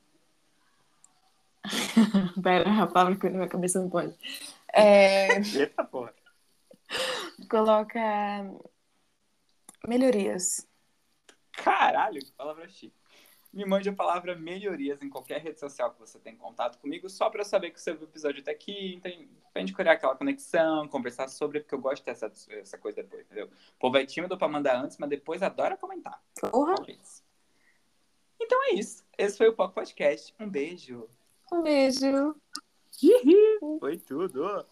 Pera, a palavra que na minha cabeça não pode. É, Eita porra. coloca melhorias. Caralho, que palavra chique. Me mande a palavra melhorias em qualquer rede social que você tem contato comigo, só pra eu saber que você viu o episódio até aqui, tem, pra gente criar aquela conexão, conversar sobre, porque eu gosto de ter essa, essa coisa depois, entendeu? O povo é tímido pra mandar antes, mas depois adora comentar. Porra. Então é isso. Esse foi o Poco Podcast. Um beijo. Um beijo. Foi tudo.